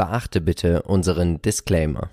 Beachte bitte unseren Disclaimer.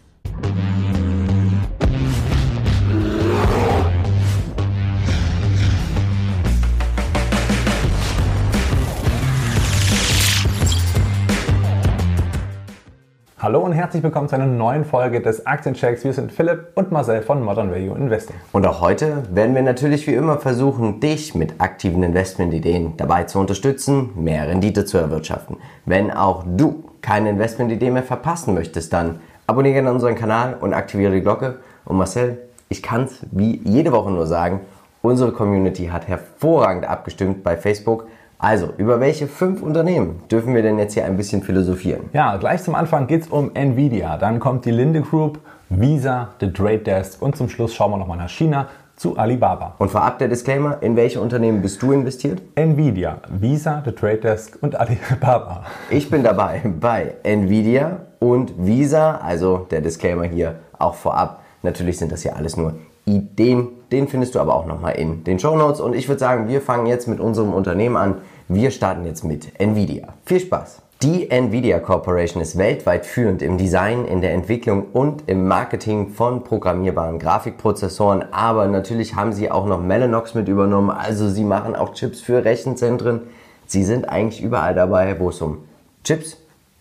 Hallo und herzlich willkommen zu einer neuen Folge des Aktienchecks. Wir sind Philipp und Marcel von Modern Value Investing. Und auch heute werden wir natürlich wie immer versuchen, dich mit aktiven Investmentideen dabei zu unterstützen, mehr Rendite zu erwirtschaften. Wenn auch du keine Investmentidee mehr verpassen möchtest, dann abonniere gerne unseren Kanal und aktiviere die Glocke. Und Marcel, ich kann es wie jede Woche nur sagen, unsere Community hat hervorragend abgestimmt bei Facebook also, über welche fünf Unternehmen dürfen wir denn jetzt hier ein bisschen philosophieren? Ja, gleich zum Anfang geht es um Nvidia, dann kommt die Linde Group, Visa, The Trade Desk und zum Schluss schauen wir nochmal nach China zu Alibaba. Und vorab der Disclaimer, in welche Unternehmen bist du investiert? Nvidia, Visa, The Trade Desk und Alibaba. Ich bin dabei bei Nvidia und Visa, also der Disclaimer hier auch vorab. Natürlich sind das hier alles nur Ideen. Den findest du aber auch nochmal in den Show Notes. Und ich würde sagen, wir fangen jetzt mit unserem Unternehmen an. Wir starten jetzt mit Nvidia. Viel Spaß! Die Nvidia Corporation ist weltweit führend im Design, in der Entwicklung und im Marketing von programmierbaren Grafikprozessoren, aber natürlich haben sie auch noch Mellanox mit übernommen, also sie machen auch Chips für Rechenzentren. Sie sind eigentlich überall dabei, wo es um Chips,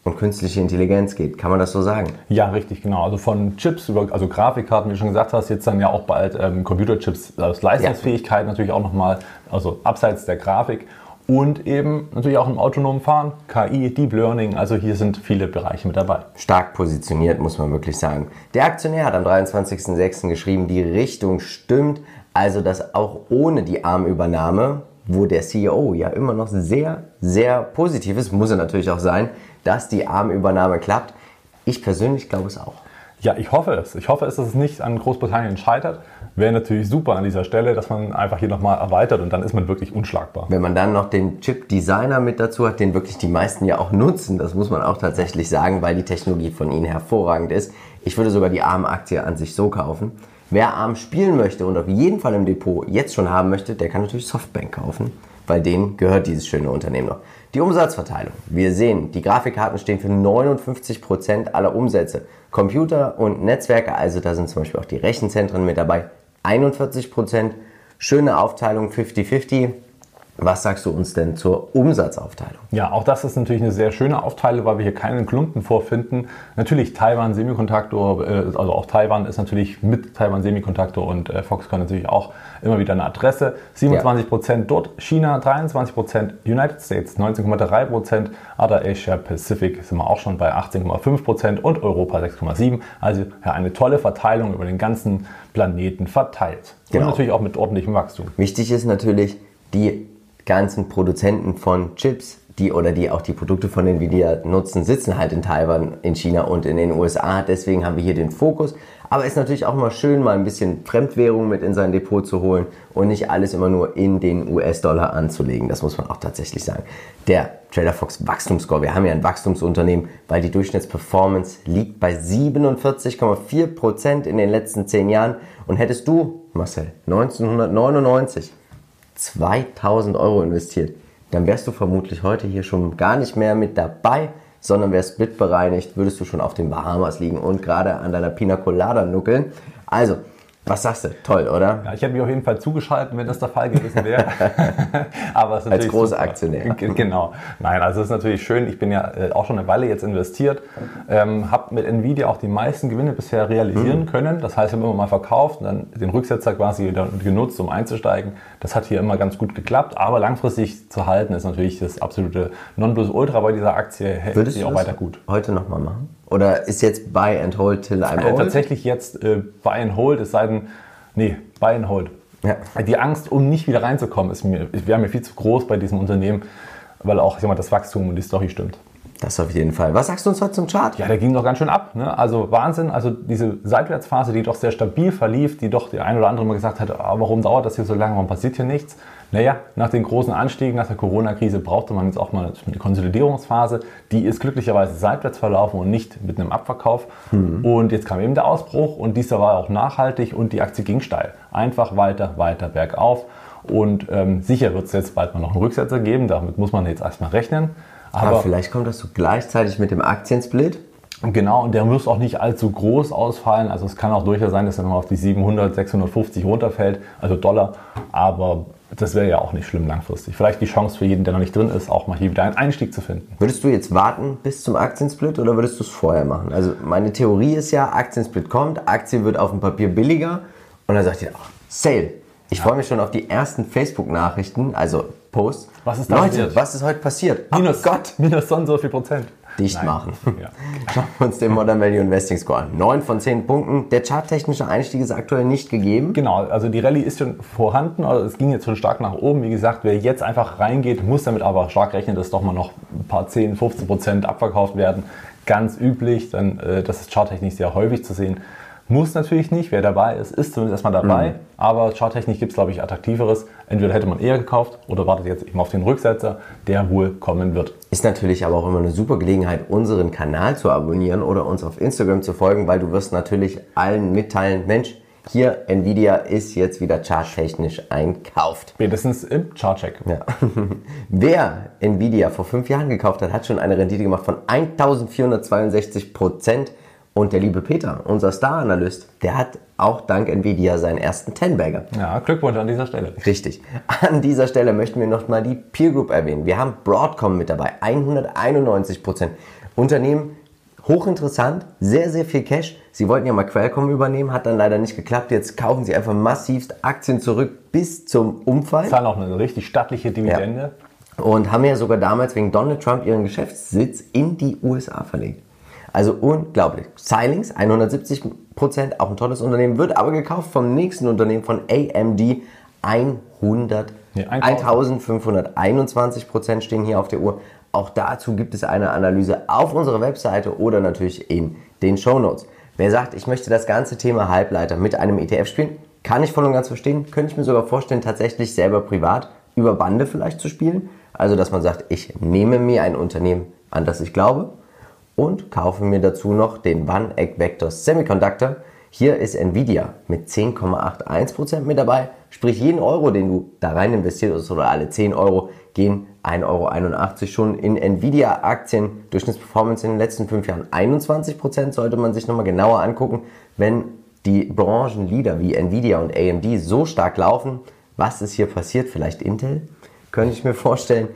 und künstliche Intelligenz geht. Kann man das so sagen? Ja, richtig, genau. Also von Chips über, also Grafikkarten, wie du schon gesagt hast, jetzt dann ja auch bald ähm, Computerchips aus Leistungsfähigkeit ja. natürlich auch nochmal, also abseits der Grafik und eben natürlich auch im autonomen Fahren, KI, Deep Learning, also hier sind viele Bereiche mit dabei. Stark positioniert, muss man wirklich sagen. Der Aktionär hat am 23.06. geschrieben, die Richtung stimmt, also dass auch ohne die Armübernahme, wo der CEO ja immer noch sehr, sehr positiv ist, muss er natürlich auch sein, dass die Armübernahme klappt. Ich persönlich glaube es auch. Ja, ich hoffe es. Ich hoffe es, dass es nicht an Großbritannien scheitert. Wäre natürlich super an dieser Stelle, dass man einfach hier nochmal erweitert und dann ist man wirklich unschlagbar. Wenn man dann noch den Chip-Designer mit dazu hat, den wirklich die meisten ja auch nutzen, das muss man auch tatsächlich sagen, weil die Technologie von ihnen hervorragend ist. Ich würde sogar die ARM-Aktie an sich so kaufen. Wer ARM spielen möchte und auf jeden Fall im Depot jetzt schon haben möchte, der kann natürlich Softbank kaufen, weil denen gehört dieses schöne Unternehmen noch. Die Umsatzverteilung. Wir sehen, die Grafikkarten stehen für 59% aller Umsätze. Computer und Netzwerke, also da sind zum Beispiel auch die Rechenzentren mit dabei, 41%. Schöne Aufteilung 50-50. Was sagst du uns denn zur Umsatzaufteilung? Ja, auch das ist natürlich eine sehr schöne Aufteilung, weil wir hier keinen Klumpen vorfinden. Natürlich Taiwan Semikontaktor, äh, also auch Taiwan ist natürlich mit Taiwan Semikontaktor und äh, Foxconn natürlich auch immer wieder eine Adresse. 27 Prozent ja. dort, China 23 Prozent, United States 19,3 Prozent, Other Asia Pacific sind wir auch schon bei 18,5 Prozent und Europa 6,7. Also ja, eine tolle Verteilung über den ganzen Planeten verteilt. Genau. Und natürlich auch mit ordentlichem Wachstum. Wichtig ist natürlich die ganzen Produzenten von Chips, die oder die auch die Produkte von Nvidia nutzen, sitzen halt in Taiwan, in China und in den USA. Deswegen haben wir hier den Fokus. Aber es ist natürlich auch immer schön, mal ein bisschen Fremdwährung mit in sein Depot zu holen und nicht alles immer nur in den US-Dollar anzulegen. Das muss man auch tatsächlich sagen. Der Trader Fox Wachstumsscore, wir haben ja ein Wachstumsunternehmen, weil die Durchschnittsperformance liegt bei 47,4% in den letzten 10 Jahren. Und hättest du, Marcel, 1999 2000 Euro investiert, dann wärst du vermutlich heute hier schon gar nicht mehr mit dabei, sondern wärst splitbereinigt, würdest du schon auf den Bahamas liegen und gerade an deiner Pina Colada nuckeln. Also, was sagst du? Toll, oder? Ja, ich hätte mich auf jeden Fall zugeschaltet, wenn das der Fall gewesen wäre. Aber es ist Als großer Aktionär. Genau. Nein, also es ist natürlich schön. Ich bin ja äh, auch schon eine Weile jetzt investiert, ähm, habe mit Nvidia auch die meisten Gewinne bisher realisieren mhm. können. Das heißt, ich habe immer mal verkauft und dann den Rücksetzer quasi genutzt, um einzusteigen. Das hat hier immer ganz gut geklappt. Aber langfristig zu halten ist natürlich das absolute Nonplusultra bei dieser Aktie. Hält Würdest sich auch weiter gut. Heute nochmal machen? Oder ist jetzt Buy and Hold till I'm old? Äh, tatsächlich jetzt äh, Buy and Hold, es sei denn, nee, Buy and Hold. Ja. Die Angst, um nicht wieder reinzukommen, ist mir, wäre mir viel zu groß bei diesem Unternehmen, weil auch ich sag mal, das Wachstum und die Story stimmt. Das auf jeden Fall. Was sagst du uns heute zum Chart? Ja, der ging doch ganz schön ab. Ne? Also Wahnsinn. Also diese Seitwärtsphase, die doch sehr stabil verlief, die doch der ein oder andere mal gesagt hat, ah, warum dauert das hier so lange, warum passiert hier nichts? Naja, nach den großen Anstiegen, nach der Corona-Krise brauchte man jetzt auch mal eine Konsolidierungsphase. Die ist glücklicherweise seitwärts verlaufen und nicht mit einem Abverkauf. Mhm. Und jetzt kam eben der Ausbruch und dieser war auch nachhaltig und die Aktie ging steil. Einfach weiter, weiter bergauf. Und ähm, sicher wird es jetzt bald mal noch einen Rücksetzer geben, damit muss man jetzt erstmal rechnen. Aber, Aber vielleicht kommt das so gleichzeitig mit dem Aktiensplit Genau, und der muss auch nicht allzu groß ausfallen. Also es kann auch durchaus sein, dass er nochmal auf die 700, 650 runterfällt, also Dollar. Aber das wäre ja auch nicht schlimm langfristig. Vielleicht die Chance für jeden, der noch nicht drin ist, auch mal hier wieder einen Einstieg zu finden. Würdest du jetzt warten bis zum Aktiensplit oder würdest du es vorher machen? Also meine Theorie ist ja, Aktiensplit kommt, Aktie wird auf dem Papier billiger und dann sagt ihr, ach, Sale. Ich ja. freue mich schon auf die ersten Facebook-Nachrichten, also Posts. Was ist da Leute, passiert? was ist heute passiert? Minus, oh Gott. Minus so und so viel Prozent dicht Nein. machen. Ja. Schauen wir uns den Modern Value Investing Score an. 9 von 10 Punkten. Der charttechnische Einstieg ist aktuell nicht gegeben. Genau, also die Rallye ist schon vorhanden. Also es ging jetzt schon stark nach oben. Wie gesagt, wer jetzt einfach reingeht, muss damit aber stark rechnen, dass doch mal noch ein paar 10, 15 Prozent abverkauft werden. Ganz üblich, dann, äh, das ist charttechnisch sehr häufig zu sehen. Muss natürlich nicht, wer dabei ist, ist zumindest erstmal dabei. Mhm. Aber Charttechnik gibt es, glaube ich, attraktiveres. Entweder hätte man eher gekauft oder wartet jetzt eben auf den Rücksetzer, der wohl kommen wird. Ist natürlich aber auch immer eine super Gelegenheit, unseren Kanal zu abonnieren oder uns auf Instagram zu folgen, weil du wirst natürlich allen mitteilen, Mensch, hier Nvidia ist jetzt wieder charttechnisch einkauft. Spätestens im Chartcheck. Ja. Wer Nvidia vor fünf Jahren gekauft hat, hat schon eine Rendite gemacht von 1462 Prozent. Und der liebe Peter, unser Star-Analyst, der hat auch dank Nvidia seinen ersten Ten-Bagger. Ja, Glückwunsch an dieser Stelle. Richtig. An dieser Stelle möchten wir noch mal die Peer Group erwähnen. Wir haben Broadcom mit dabei, 191 Prozent. Unternehmen hochinteressant, sehr, sehr viel Cash. Sie wollten ja mal Qualcomm übernehmen, hat dann leider nicht geklappt. Jetzt kaufen sie einfach massivst Aktien zurück bis zum Umfall. Zahlen auch eine richtig stattliche Dividende. Ja. Und haben ja sogar damals wegen Donald Trump ihren Geschäftssitz in die USA verlegt. Also unglaublich. Xilinx, 170 Prozent, auch ein tolles Unternehmen, wird aber gekauft vom nächsten Unternehmen von AMD. 100, nee, 1521 Prozent stehen hier auf der Uhr. Auch dazu gibt es eine Analyse auf unserer Webseite oder natürlich in den Show Notes. Wer sagt, ich möchte das ganze Thema Halbleiter mit einem ETF spielen, kann ich voll und ganz verstehen. Könnte ich mir sogar vorstellen, tatsächlich selber privat über Bande vielleicht zu spielen. Also, dass man sagt, ich nehme mir ein Unternehmen, an das ich glaube und kaufe mir dazu noch den One Egg Vector Semiconductor. Hier ist Nvidia mit 10,81% mit dabei. Sprich, jeden Euro, den du da rein investierst oder alle 10 Euro, gehen 1,81 Euro schon in Nvidia-Aktien. Durchschnittsperformance in den letzten 5 Jahren 21%. Sollte man sich nochmal genauer angucken. Wenn die Branchenleader wie Nvidia und AMD so stark laufen, was ist hier passiert? Vielleicht Intel? Könnte ich mir vorstellen.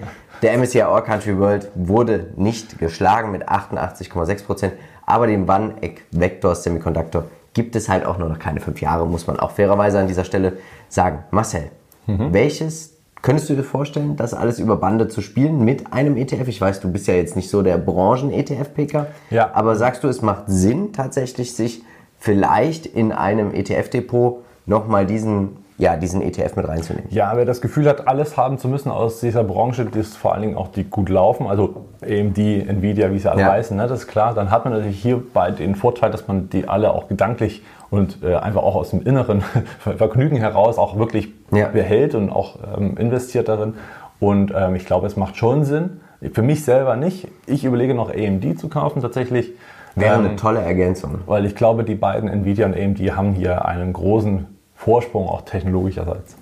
Der MSCI All Country World wurde nicht geschlagen mit 88,6%, aber den One Egg Vector Semiconductor gibt es halt auch nur noch keine fünf Jahre, muss man auch fairerweise an dieser Stelle sagen. Marcel, mhm. welches könntest du dir vorstellen, das alles über Bande zu spielen mit einem ETF? Ich weiß, du bist ja jetzt nicht so der Branchen-ETF-Picker, ja. aber sagst du, es macht Sinn tatsächlich, sich vielleicht in einem ETF-Depot nochmal diesen ja, diesen ETF mit reinzunehmen. Ja, wer das Gefühl hat, alles haben zu müssen aus dieser Branche, die ist vor allen Dingen auch die gut laufen, also AMD, Nvidia, wie sie alle ja. heißen, ne, das ist klar, dann hat man natürlich hierbei den Vorteil, dass man die alle auch gedanklich und äh, einfach auch aus dem inneren Vergnügen heraus auch wirklich ja. behält und auch ähm, investiert darin. Und ähm, ich glaube, es macht schon Sinn. Für mich selber nicht. Ich überlege noch AMD zu kaufen tatsächlich. Wäre ähm, eine tolle Ergänzung. Weil ich glaube, die beiden Nvidia und AMD haben hier einen großen Vorsprung auch technologischerseits.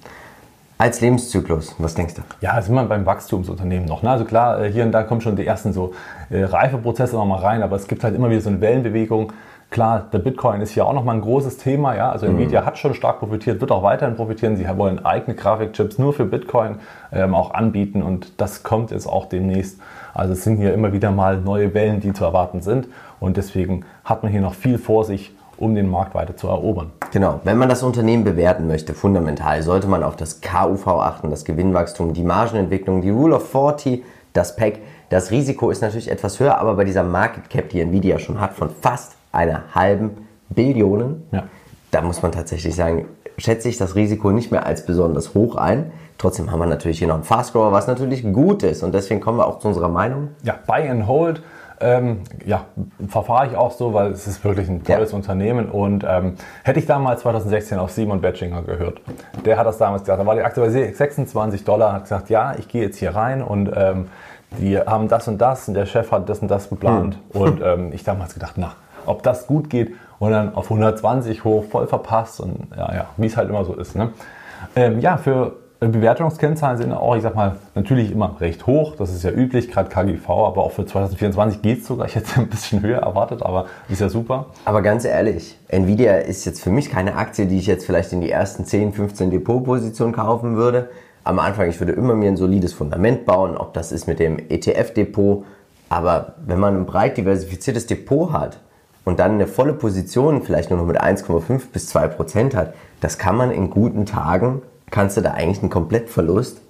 Als Lebenszyklus, was denkst du? Ja, sind wir beim Wachstumsunternehmen noch. Ne? Also klar, äh, hier und da kommen schon die ersten so äh, Reifeprozesse nochmal rein, aber es gibt halt immer wieder so eine Wellenbewegung. Klar, der Bitcoin ist hier auch nochmal ein großes Thema. Ja? Also Nvidia mhm. hat schon stark profitiert, wird auch weiterhin profitieren. Sie wollen eigene Grafikchips nur für Bitcoin ähm, auch anbieten und das kommt jetzt auch demnächst. Also es sind hier immer wieder mal neue Wellen, die zu erwarten sind und deswegen hat man hier noch viel vor sich um den Markt weiter zu erobern. Genau, wenn man das Unternehmen bewerten möchte, fundamental, sollte man auf das KUV achten, das Gewinnwachstum, die Margenentwicklung, die Rule of 40, das PEC. Das Risiko ist natürlich etwas höher, aber bei dieser Market Cap, die Nvidia schon hat, von fast einer halben Billion, ja. da muss man tatsächlich sagen, schätze ich das Risiko nicht mehr als besonders hoch ein. Trotzdem haben wir natürlich hier noch einen Fast Grower, was natürlich gut ist. Und deswegen kommen wir auch zu unserer Meinung. Ja, Buy and Hold ähm, ja, verfahre ich auch so, weil es ist wirklich ein tolles ja. Unternehmen. Und ähm, hätte ich damals 2016 auf Simon Betchinger gehört, der hat das damals gesagt, da war die Aktie bei 26 Dollar, hat gesagt, ja, ich gehe jetzt hier rein und ähm, die haben das und das und der Chef hat das und das geplant. Hm. Und ähm, ich damals gedacht, na, ob das gut geht und dann auf 120 hoch, voll verpasst und ja, ja, wie es halt immer so ist. Ne? Ähm, ja, für Bewertungskennzahlen sind auch, ich sag mal, natürlich immer recht hoch. Das ist ja üblich, gerade KGV, aber auch für 2024 geht es sogar. Ich hätte ein bisschen höher erwartet, aber ist ja super. Aber ganz ehrlich, Nvidia ist jetzt für mich keine Aktie, die ich jetzt vielleicht in die ersten 10, 15 Depotpositionen kaufen würde. Am Anfang, ich würde immer mir ein solides Fundament bauen, ob das ist mit dem ETF-Depot. Aber wenn man ein breit diversifiziertes Depot hat und dann eine volle Position vielleicht nur noch mit 1,5 bis 2 Prozent hat, das kann man in guten Tagen kannst du da eigentlich einen Komplettverlust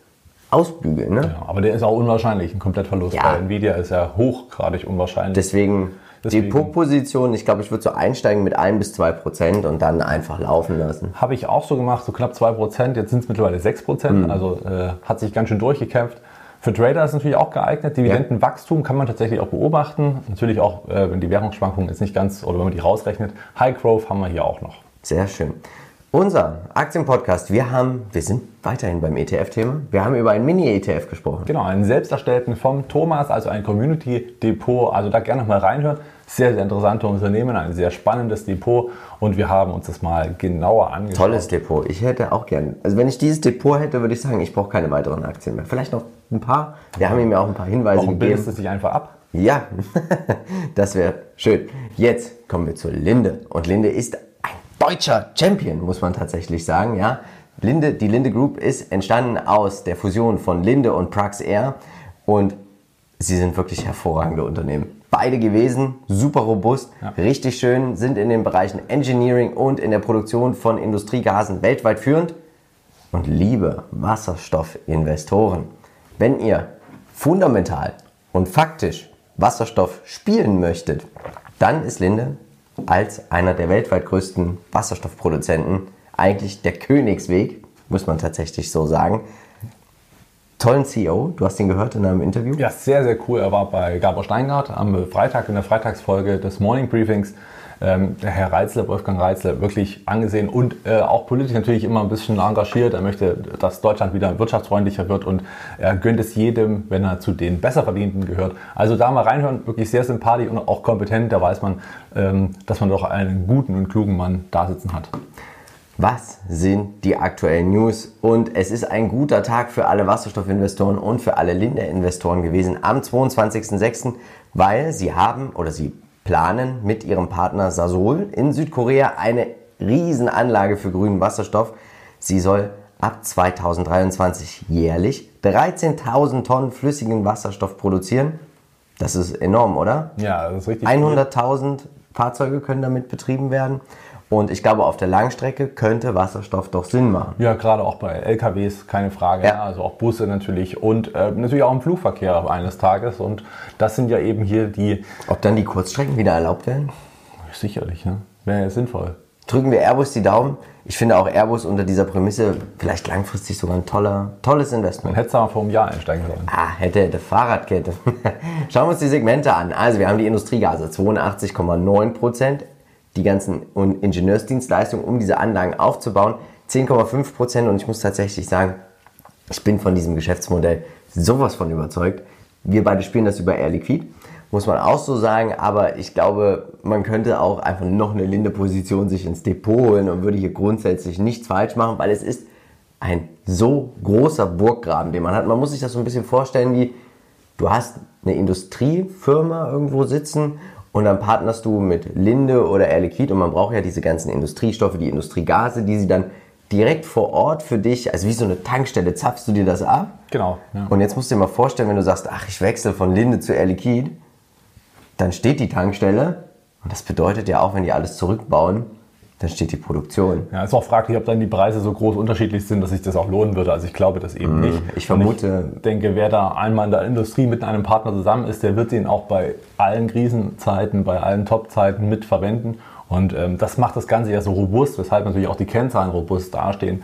ausbügeln. Ne? Ja, aber der ist auch unwahrscheinlich, ein Komplettverlust. Ja. Bei Nvidia ist ja hochgradig unwahrscheinlich. Deswegen, Deswegen. Depotposition, ich glaube, ich würde so einsteigen mit 1 bis 2 Prozent und dann einfach laufen lassen. Habe ich auch so gemacht, so knapp 2 Prozent, jetzt sind es mittlerweile 6 Prozent, mhm. also äh, hat sich ganz schön durchgekämpft. Für Trader ist es natürlich auch geeignet. Dividendenwachstum kann man tatsächlich auch beobachten. Natürlich auch, äh, wenn die Währungsschwankungen jetzt nicht ganz, oder wenn man die rausrechnet. High Growth haben wir hier auch noch. Sehr schön. Unser Aktienpodcast, wir haben, wir sind weiterhin beim ETF-Thema. Wir haben über einen Mini-ETF gesprochen. Genau, einen selbst erstellten vom Thomas, also ein Community-Depot. Also da gerne noch mal reinhören. Sehr, sehr interessante Unternehmen, ein sehr spannendes Depot und wir haben uns das mal genauer angeschaut. Tolles Depot. Ich hätte auch gern, also wenn ich dieses Depot hätte, würde ich sagen, ich brauche keine weiteren Aktien mehr. Vielleicht noch ein paar. Wir haben ihm ja auch ein paar Hinweise Warum gegeben. bildest du dich einfach ab? Ja, das wäre schön. Jetzt kommen wir zur Linde. Und Linde ist deutscher Champion, muss man tatsächlich sagen. Ja? Linde, die Linde Group ist entstanden aus der Fusion von Linde und Prax Air und sie sind wirklich hervorragende Unternehmen. Beide gewesen, super robust, ja. richtig schön, sind in den Bereichen Engineering und in der Produktion von Industriegasen weltweit führend. Und liebe Wasserstoffinvestoren, wenn ihr fundamental und faktisch Wasserstoff spielen möchtet, dann ist Linde als einer der weltweit größten Wasserstoffproduzenten eigentlich der Königsweg, muss man tatsächlich so sagen. Tollen CEO, du hast ihn gehört in einem Interview? Ja, sehr, sehr cool. Er war bei Gabor Steingart am Freitag in der Freitagsfolge des Morning Briefings ähm, Herr Reitzler, Wolfgang Reitzler, wirklich angesehen und äh, auch politisch natürlich immer ein bisschen engagiert. Er möchte, dass Deutschland wieder wirtschaftsfreundlicher wird und er gönnt es jedem, wenn er zu den Besserverdienten gehört. Also da mal reinhören, wirklich sehr sympathisch und auch kompetent. Da weiß man, ähm, dass man doch einen guten und klugen Mann da sitzen hat. Was sind die aktuellen News? Und es ist ein guter Tag für alle Wasserstoffinvestoren und für alle Linde-Investoren gewesen am 22.06., weil sie haben oder sie planen mit ihrem Partner Sasol in Südkorea eine Riesenanlage für grünen Wasserstoff. Sie soll ab 2023 jährlich 13.000 Tonnen flüssigen Wasserstoff produzieren. Das ist enorm, oder? Ja, das ist richtig. 100.000 Fahrzeuge können damit betrieben werden. Und ich glaube, auf der Langstrecke könnte Wasserstoff doch Sinn machen. Ja, gerade auch bei LKWs, keine Frage. Ja. Also auch Busse natürlich und äh, natürlich auch im Flugverkehr eines Tages. Und das sind ja eben hier die. Ob dann die Kurzstrecken wieder erlaubt werden? Sicherlich, ne? wäre ja sinnvoll. Drücken wir Airbus die Daumen. Ich finde auch Airbus unter dieser Prämisse vielleicht langfristig sogar ein toller, tolles Investment. Dann hätte es aber vor einem Jahr einsteigen sollen. Ah, hätte, hätte Fahrradkette. Schauen wir uns die Segmente an. Also wir haben die Industriegase 82,9 Prozent, die ganzen Ingenieursdienstleistungen, um diese Anlagen aufzubauen. 10,5 Prozent und ich muss tatsächlich sagen, ich bin von diesem Geschäftsmodell sowas von überzeugt. Wir beide spielen das über Air Liquid, muss man auch so sagen, aber ich glaube, man könnte auch einfach noch eine linde Position sich ins Depot holen und würde hier grundsätzlich nichts falsch machen, weil es ist ein so großer Burggraben, den man hat. Man muss sich das so ein bisschen vorstellen wie, du hast eine Industriefirma irgendwo sitzen und dann partnerst du mit Linde oder Air Liquid und man braucht ja diese ganzen Industriestoffe, die Industriegase, die sie dann direkt vor Ort für dich, also wie so eine Tankstelle, zapfst du dir das ab. Genau. Ja. Und jetzt musst du dir mal vorstellen, wenn du sagst, ach, ich wechsle von Linde zu Air Liquid, dann steht die Tankstelle und das bedeutet ja auch, wenn die alles zurückbauen, dann steht die Produktion. Ja, ist auch fraglich, ob dann die Preise so groß unterschiedlich sind, dass sich das auch lohnen würde. Also ich glaube das eben mm, nicht. Ich vermute. ich denke, wer da einmal in der Industrie mit einem Partner zusammen ist, der wird den auch bei allen Krisenzeiten, bei allen Topzeiten mit verwenden. Und ähm, das macht das Ganze ja so robust, weshalb natürlich auch die Kennzahlen robust dastehen.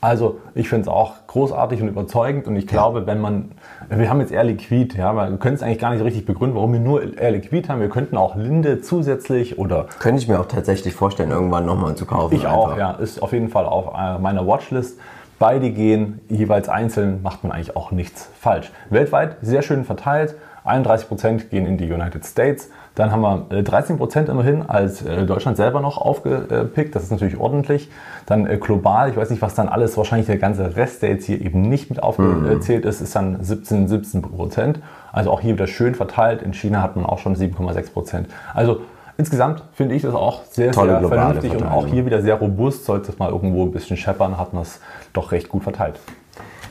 Also ich finde es auch großartig und überzeugend und ich glaube, wenn man, wir haben jetzt Air Liquid, ja, wir können es eigentlich gar nicht richtig begründen, warum wir nur Air Liquid haben. Wir könnten auch Linde zusätzlich oder... Könnte ich mir auch tatsächlich vorstellen, irgendwann nochmal zu kaufen. Ich einfach. auch, ja. Ist auf jeden Fall auf äh, meiner Watchlist. Beide gehen jeweils einzeln, macht man eigentlich auch nichts falsch. Weltweit sehr schön verteilt, 31% gehen in die United States. Dann haben wir 13% äh, immerhin als äh, Deutschland selber noch aufgepickt. Das ist natürlich ordentlich. Dann äh, global, ich weiß nicht, was dann alles, wahrscheinlich der ganze Rest, der jetzt hier eben nicht mit aufgezählt ist, ist dann 17, 17%. Also auch hier wieder schön verteilt. In China hat man auch schon 7,6%. Also insgesamt finde ich das auch sehr, Tolle sehr vernünftig und auch hier wieder sehr robust. Sollte es mal irgendwo ein bisschen scheppern, hat man es doch recht gut verteilt.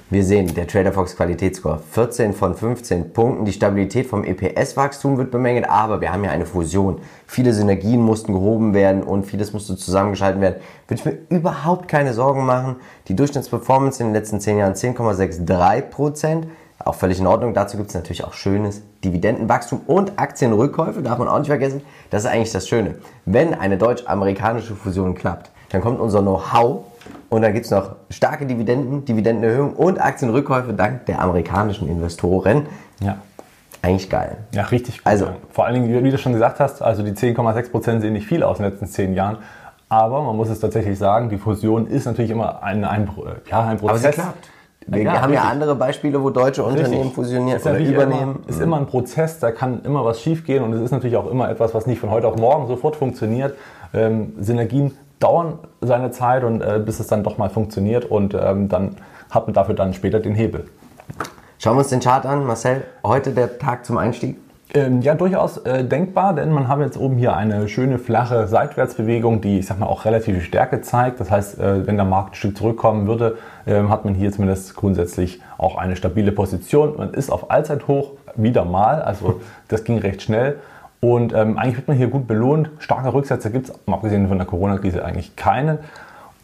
Wir sehen, der TraderFox Qualitätsscore 14 von 15 Punkten. Die Stabilität vom EPS-Wachstum wird bemängelt, aber wir haben ja eine Fusion. Viele Synergien mussten gehoben werden und vieles musste zusammengeschalten werden. Würde ich mir überhaupt keine Sorgen machen. Die Durchschnittsperformance in den letzten 10 Jahren 10,63 Prozent. Auch völlig in Ordnung. Dazu gibt es natürlich auch schönes Dividendenwachstum und Aktienrückkäufe, darf man auch nicht vergessen. Das ist eigentlich das Schöne. Wenn eine deutsch-amerikanische Fusion klappt, dann kommt unser Know-how und dann gibt es noch starke Dividenden, Dividendenerhöhung und Aktienrückkäufe dank der amerikanischen Investoren. Ja. Eigentlich geil. Ja, richtig gut. Also- ja. Vor allen Dingen, wie du schon gesagt hast, also die 10,6% sehen nicht viel aus in den letzten zehn Jahren. Aber man muss es tatsächlich sagen, die Fusion ist natürlich immer ein, ein, ja, ein Prozess. Aber sie klappt. Wir Ja, haben ja richtig. andere Beispiele, wo deutsche Unternehmen Richtig. fusionieren ja oder übernehmen. Immer, ist immer ein Prozess, da kann immer was schiefgehen und es ist natürlich auch immer etwas, was nicht von heute auf morgen sofort funktioniert. Ähm, Synergien dauern seine Zeit und äh, bis es dann doch mal funktioniert und ähm, dann hat man dafür dann später den Hebel. Schauen wir uns den Chart an. Marcel, heute der Tag zum Einstieg. Ähm, ja, durchaus äh, denkbar, denn man hat jetzt oben hier eine schöne flache Seitwärtsbewegung, die, ich sag mal, auch relative Stärke zeigt. Das heißt, äh, wenn der Markt ein Stück zurückkommen würde, ähm, hat man hier zumindest grundsätzlich auch eine stabile Position. Man ist auf Allzeithoch wieder mal, also das ging recht schnell. Und ähm, eigentlich wird man hier gut belohnt. Starke Rücksätze gibt es, abgesehen von der Corona-Krise, eigentlich keinen.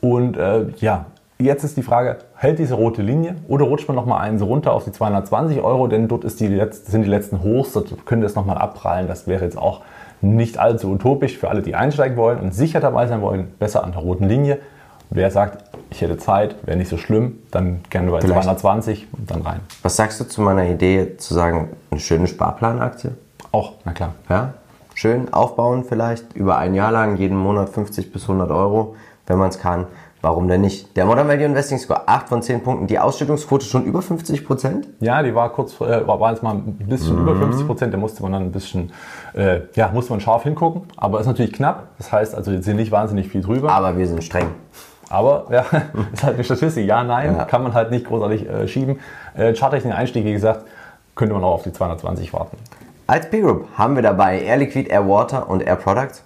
Und äh, ja, jetzt ist die Frage, hält diese rote Linie oder rutscht man nochmal eins runter auf die 220 Euro, denn dort die letzte, sind die letzten Hochs, dort könnte es nochmal abprallen. Das wäre jetzt auch nicht allzu utopisch für alle, die einsteigen wollen und sicher dabei sein wollen, besser an der roten Linie. Wer sagt, ich hätte Zeit, wäre nicht so schlimm, dann gerne bei Vielleicht. 220 und dann rein. Was sagst du zu meiner Idee zu sagen, eine schöne Sparplanaktie? Auch, na klar. Ja? Schön aufbauen vielleicht, über ein Jahr lang, jeden Monat 50 bis 100 Euro, wenn man es kann. Warum denn nicht? Der Modern Value Investing Score 8 von 10 Punkten, die Ausschüttungsquote schon über 50 Prozent. Ja, die war kurz, äh, war, jetzt mal ein bisschen über 50 Prozent. Da musste man dann ein bisschen, äh, ja, musste man scharf hingucken. Aber ist natürlich knapp. Das heißt, also jetzt sind nicht wahnsinnig viel drüber. Aber wir sind streng. Aber ja, ist halt eine Statistik. Ja, nein, Ja. kann man halt nicht großartig äh, schieben. Äh, Charttechnik Einstieg, wie gesagt, könnte man auch auf die 220 warten. Als P-Group haben wir dabei Air Liquid, Air Water und Air Products.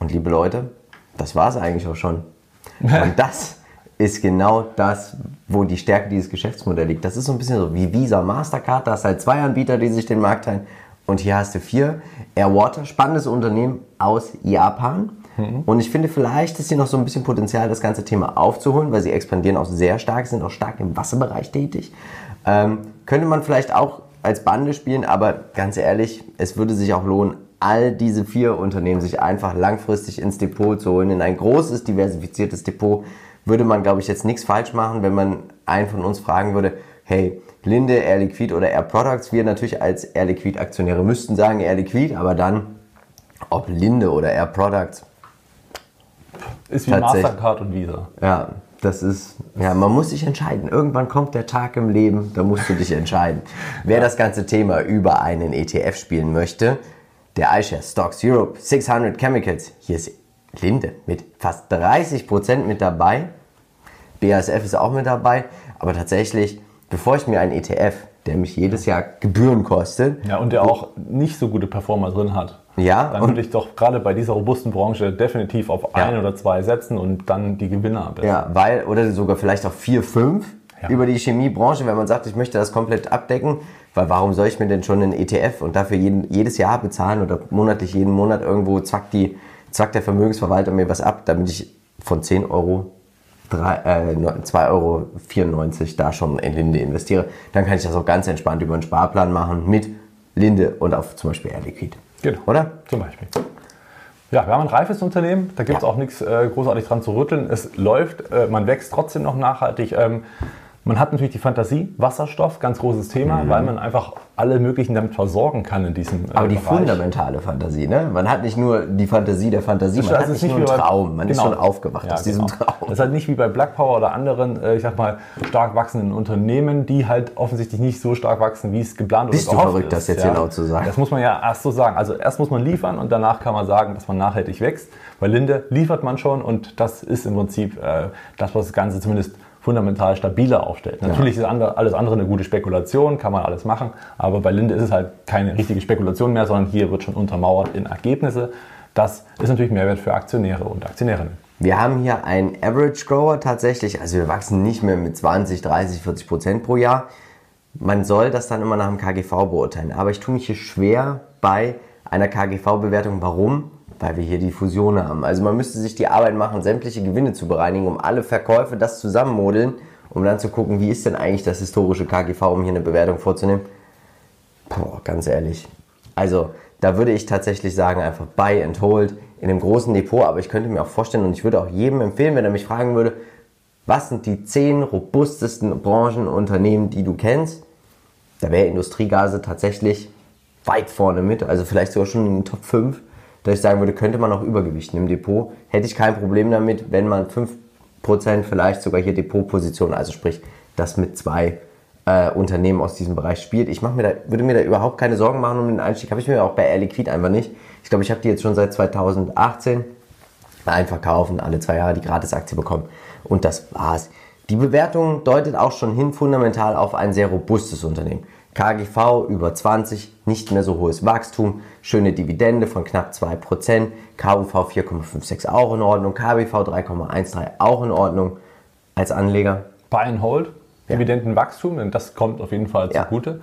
Und liebe Leute, das war es eigentlich auch schon. Und das ist genau das, wo die Stärke dieses Geschäftsmodells liegt. Das ist so ein bisschen so wie Visa, Mastercard. Da hast halt zwei Anbieter, die sich den Markt teilen. Und hier hast du vier. Air Water, spannendes Unternehmen aus Japan. Und ich finde, vielleicht ist hier noch so ein bisschen Potenzial, das ganze Thema aufzuholen, weil sie expandieren auch sehr stark, sind auch stark im Wasserbereich tätig. Ähm, könnte man vielleicht auch als Bande spielen, aber ganz ehrlich, es würde sich auch lohnen, all diese vier Unternehmen sich einfach langfristig ins Depot zu holen. In ein großes, diversifiziertes Depot würde man, glaube ich, jetzt nichts falsch machen, wenn man einen von uns fragen würde, hey, Linde, Air Liquid oder Air Products, wir natürlich als Air Liquid Aktionäre müssten sagen Air Liquid, aber dann, ob Linde oder Air Products, Ist wie. Mastercard und Visa. ja, das ist, ja, man muss sich entscheiden. Irgendwann kommt der Tag im Leben, da musst du dich entscheiden. Wer das ganze Thema über einen ETF spielen möchte, der iShares Stocks Europe 600 Chemicals, hier ist Linde mit fast 30% mit dabei. BASF ist auch mit dabei, aber tatsächlich, bevor ich mir einen ETF, der mich jedes Jahr Gebühren kostet, Ja, und der auch nicht so gute Performer drin hat. Ja, Dann würde ich doch gerade bei dieser robusten Branche definitiv auf Ja. ein oder zwei setzen und dann die Gewinner besten. Ja, weil, oder sogar vielleicht auch vier, fünf Ja. über die Chemiebranche, wenn man sagt, ich möchte das komplett abdecken, weil warum soll ich mir denn schon einen ETF und dafür jeden, jedes Jahr bezahlen oder monatlich jeden Monat irgendwo zackt, die, zackt der Vermögensverwalter mir was ab, damit ich von 10 Euro drei- äh, 2,94 Euro da schon in Linde investiere, dann kann ich das auch ganz entspannt über einen Sparplan machen mit Linde und auf zum Beispiel Air Liquid. Genau. Oder? Zum Beispiel. Ja, wir haben ein reifes Unternehmen, da gibt es Ja. auch nichts äh, großartig dran zu rütteln. Es läuft, äh, man wächst trotzdem noch nachhaltig. Ähm, Man hat natürlich die Fantasie, Wasserstoff, ganz großes Thema, weil man einfach alle möglichen damit versorgen kann in diesem äh, Aber die Bereich. fundamentale Fantasie, ne? Man hat nicht nur die Fantasie der Fantasie, man hat Also nicht nur einen bei- Traum, man ist genau. schon aufgewacht Ja, aus diesem genau. Traum. Das ist halt nicht wie bei Black Power oder anderen, äh, ich sag mal, stark wachsenden Unternehmen, die halt offensichtlich nicht so stark wachsen, wie es geplant Bist oder du gehofft verrückt, ist. das jetzt hier laut zu sagen? Das muss man ja erst so sagen. Also erst muss man liefern und danach kann man sagen, dass man nachhaltig wächst. Bei Linde liefert man schon und das ist im Prinzip äh, das, was das Ganze zumindest fundamental stabiler aufstellt. Natürlich ist andere, alles andere eine gute Spekulation, kann man alles machen, aber bei Linde ist es halt keine richtige Spekulation mehr, sondern hier wird schon untermauert in Ergebnisse. Das ist natürlich Mehrwert für Aktionäre und Aktionärinnen. Wir haben hier einen Average Grower tatsächlich, also wir wachsen nicht mehr mit 20, 30, 40 Prozent pro Jahr. Man soll das dann immer nach dem KGV beurteilen. Aber ich tue mich hier schwer bei einer KGV-Bewertung. Warum? Weil wir hier die Fusion haben. Also man müsste sich die Arbeit machen, sämtliche Gewinne zu bereinigen, um alle Verkäufe das zusammenmodeln, um dann zu gucken, wie ist denn eigentlich das historische KGV, um hier eine Bewertung vorzunehmen. Boah, ganz ehrlich. Also, da würde ich tatsächlich sagen, einfach buy and hold in einem großen Depot. Aber ich könnte mir auch vorstellen und ich würde auch jedem empfehlen, wenn er mich fragen würde, was sind die zehn robustesten Branchenunternehmen, die du kennst? Da wäre Industriegase tatsächlich weit vorne mit, also vielleicht sogar schon in den Top 5, dass ich sagen würde, könnte man auch übergewichten im Depot. Hätte ich kein Problem damit, wenn man 5% vielleicht sogar hier Depotposition, also sprich, das mit zwei äh, Unternehmen aus diesem Bereich spielt. Ich mir da, würde mir da überhaupt keine Sorgen machen um den Einstieg. Habe ich mir auch bei Air Liquid einfach nicht. Ich glaube, ich habe die jetzt schon seit 2018 einfach kaufen, alle zwei Jahre die Gratisaktie bekommen. Und das war's. Die Bewertung deutet auch schon hin fundamental auf ein sehr robustes Unternehmen. KGV über 20, nicht mehr so hohes Wachstum, schöne Dividende von knapp 2%, KUV 4,56 auch in Ordnung, KBV 3,13 auch in Ordnung. Als Anleger Buy and Hold, Dividendenwachstum, denn das kommt auf jeden Fall Ja. zugute.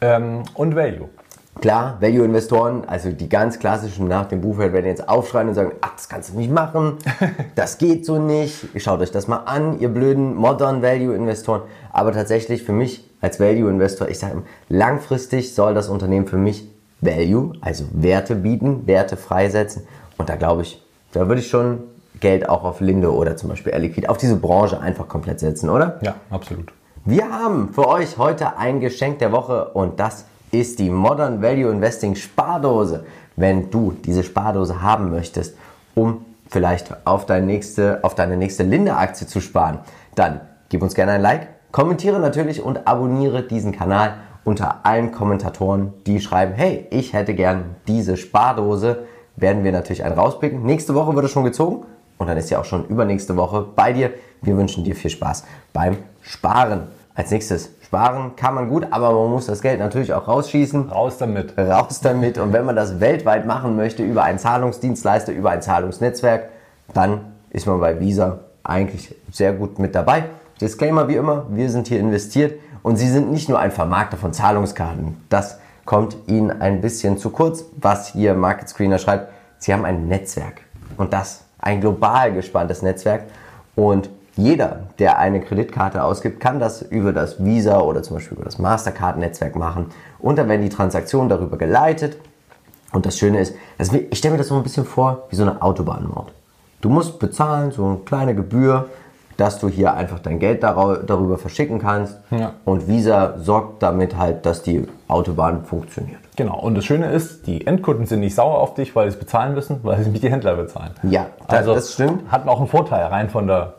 Ähm, und Value. Klar, Value-Investoren, also die ganz klassischen nach dem Buchwert werden jetzt aufschreien und sagen, ach, das kannst du nicht machen, das geht so nicht, schaut euch das mal an, ihr blöden Modern Value-Investoren. Aber tatsächlich für mich als Value-Investor, ich sage langfristig soll das Unternehmen für mich Value, also Werte bieten, Werte freisetzen. Und da glaube ich, da würde ich schon Geld auch auf Linde oder zum Beispiel Air Liquid, auf diese Branche einfach komplett setzen, oder? Ja, absolut. Wir haben für euch heute ein Geschenk der Woche und das ist die Modern Value Investing Spardose. Wenn du diese Spardose haben möchtest, um vielleicht auf deine nächste, auf deine nächste Linde-Aktie zu sparen, dann gib uns gerne ein Like, kommentiere natürlich und abonniere diesen Kanal unter allen Kommentatoren, die schreiben, hey, ich hätte gern diese Spardose, werden wir natürlich einen rauspicken. Nächste Woche wird es schon gezogen und dann ist ja auch schon übernächste Woche bei dir. Wir wünschen dir viel Spaß beim Sparen. Als nächstes, sparen kann man gut, aber man muss das Geld natürlich auch rausschießen. Raus damit. Raus damit. Und wenn man das weltweit machen möchte, über einen Zahlungsdienstleister, über ein Zahlungsnetzwerk, dann ist man bei Visa eigentlich sehr gut mit dabei. Disclaimer wie immer, wir sind hier investiert und Sie sind nicht nur ein Vermarkter von Zahlungskarten. Das kommt Ihnen ein bisschen zu kurz, was hier Market Screener schreibt. Sie haben ein Netzwerk und das ein global gespanntes Netzwerk und jeder, der eine Kreditkarte ausgibt, kann das über das Visa oder zum Beispiel über das Mastercard-Netzwerk machen. Und dann werden die Transaktionen darüber geleitet. Und das Schöne ist, dass wir, ich stelle mir das so ein bisschen vor wie so eine Autobahnmaut. Du musst bezahlen, so eine kleine Gebühr, dass du hier einfach dein Geld darüber verschicken kannst. Ja. Und Visa sorgt damit halt, dass die Autobahn funktioniert. Genau. Und das Schöne ist, die Endkunden sind nicht sauer auf dich, weil sie es bezahlen müssen, weil sie nicht die Händler bezahlen. Ja, Also das stimmt. Hat auch einen Vorteil rein von der.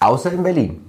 Außer in Berlin.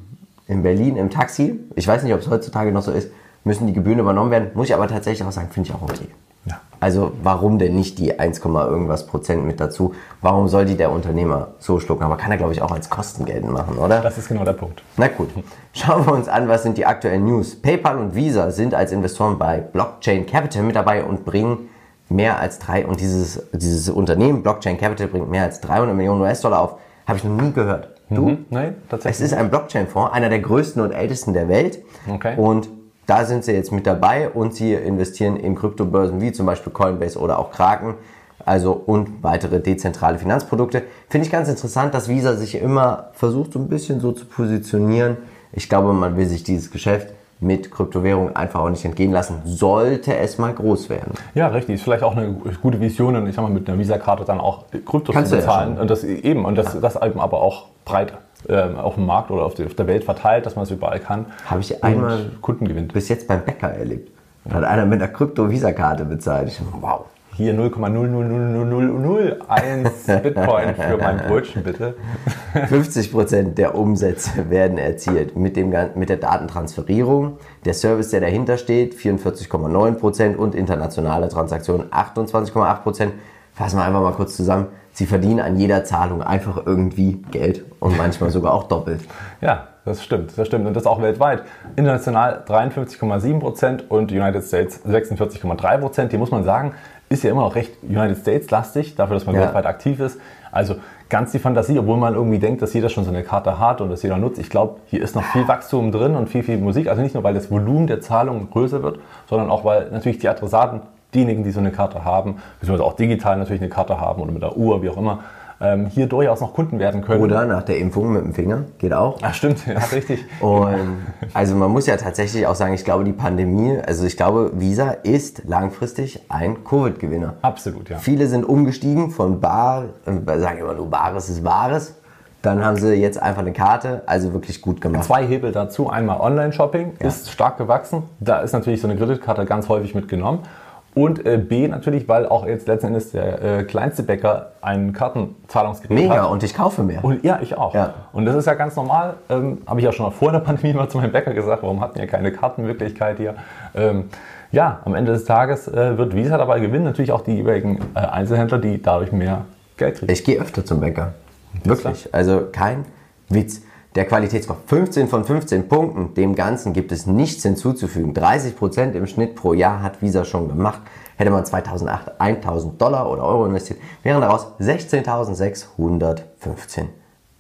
In Berlin im Taxi, ich weiß nicht, ob es heutzutage noch so ist, müssen die Gebühren übernommen werden. Muss ich aber tatsächlich auch sagen, finde ich auch okay. Ja. Also warum denn nicht die 1, irgendwas Prozent mit dazu? Warum soll die der Unternehmer so schlucken? Aber kann er, glaube ich, auch als Kosten geltend machen, oder? Das ist genau der Punkt. Na gut, schauen wir uns an, was sind die aktuellen News. PayPal und Visa sind als Investoren bei Blockchain Capital mit dabei und bringen mehr als drei, und dieses, dieses Unternehmen Blockchain Capital bringt mehr als 300 Millionen US-Dollar auf. Habe ich noch nie gehört. Du? Nein, Es tatsächlich. ist ein Blockchain-Fonds, einer der größten und ältesten der Welt. Okay. Und da sind sie jetzt mit dabei und sie investieren in Kryptobörsen wie zum Beispiel Coinbase oder auch Kraken. Also und weitere dezentrale Finanzprodukte. Finde ich ganz interessant, dass Visa sich immer versucht, so ein bisschen so zu positionieren. Ich glaube, man will sich dieses Geschäft mit Kryptowährung einfach auch nicht entgehen lassen, sollte es mal groß werden. Ja, richtig. Ist vielleicht auch eine gute Vision, und ich sag mal, mit einer Visa-Karte dann auch Kryptos Kannst zu ja bezahlen. schon. und das eben, und das, das eben aber auch breit ähm, auf dem Markt oder auf, die, auf der Welt verteilt, dass man es überall kann. Habe ich einmal und Kunden gewinnt. bis jetzt beim Bäcker erlebt. Da hat einer mit einer Krypto-Visa-Karte bezahlt. Ich dachte, wow. Hier 0,00001 Bitcoin für mein Brötchen, bitte. 50% der Umsätze werden erzielt mit, dem, mit der Datentransferierung. Der Service, der dahinter steht, 44,9% und internationale Transaktionen 28,8%. Fassen wir einfach mal kurz zusammen. Sie verdienen an jeder Zahlung einfach irgendwie Geld und manchmal sogar auch doppelt. Ja, das stimmt, das stimmt. Und das auch weltweit. International 53,7% und United States 46,3%. Hier muss man sagen, ist ja immer noch recht United States-lastig, dafür, dass man Ja. weltweit aktiv ist. Also ganz die Fantasie, obwohl man irgendwie denkt, dass jeder schon so eine Karte hat und dass jeder nutzt. Ich glaube, hier ist noch viel Wachstum drin und viel, viel Musik. Also nicht nur, weil das Volumen der Zahlungen größer wird, sondern auch, weil natürlich die Adressaten, diejenigen, die so eine Karte haben, beziehungsweise auch digital natürlich eine Karte haben oder mit der Uhr, wie auch immer, ähm, hier durchaus noch Kunden werden können. Oder nach der Impfung mit dem Finger, geht auch. Ach stimmt, ja, richtig. Und also man muss ja tatsächlich auch sagen, ich glaube, die Pandemie, also ich glaube, Visa ist langfristig ein Covid-Gewinner. Absolut, ja. Viele sind umgestiegen von Bar, äh, sagen immer nur Bares ist Wahres. Dann haben sie jetzt einfach eine Karte, also wirklich gut gemacht. Zwei Hebel dazu. Einmal Online-Shopping ist stark gewachsen. Da ist natürlich so eine Kreditkarte ganz häufig mitgenommen. Und äh, B natürlich, weil auch jetzt letzten Endes der äh, kleinste Bäcker ein Kartenzahlungsgerät Mega, hat. und ich kaufe mehr. Und, ja, ich auch. Ja. Und das ist ja ganz normal. Ähm, Habe ich ja schon vor der Pandemie mal zu meinem Bäcker gesagt, warum hatten wir keine Kartenmöglichkeit hier? Ähm, ja, am Ende des Tages äh, wird Visa dabei gewinnen. Natürlich auch die jeweiligen äh, Einzelhändler, die dadurch mehr Geld kriegen. Ich gehe öfter zum Bäcker. Wirklich. Also kein Witz. Der Qualitätsscore 15 von 15 Punkten. Dem Ganzen gibt es nichts hinzuzufügen. 30% im Schnitt pro Jahr hat Visa schon gemacht. Hätte man 2008 1000 Dollar oder Euro investiert, wären daraus 16.615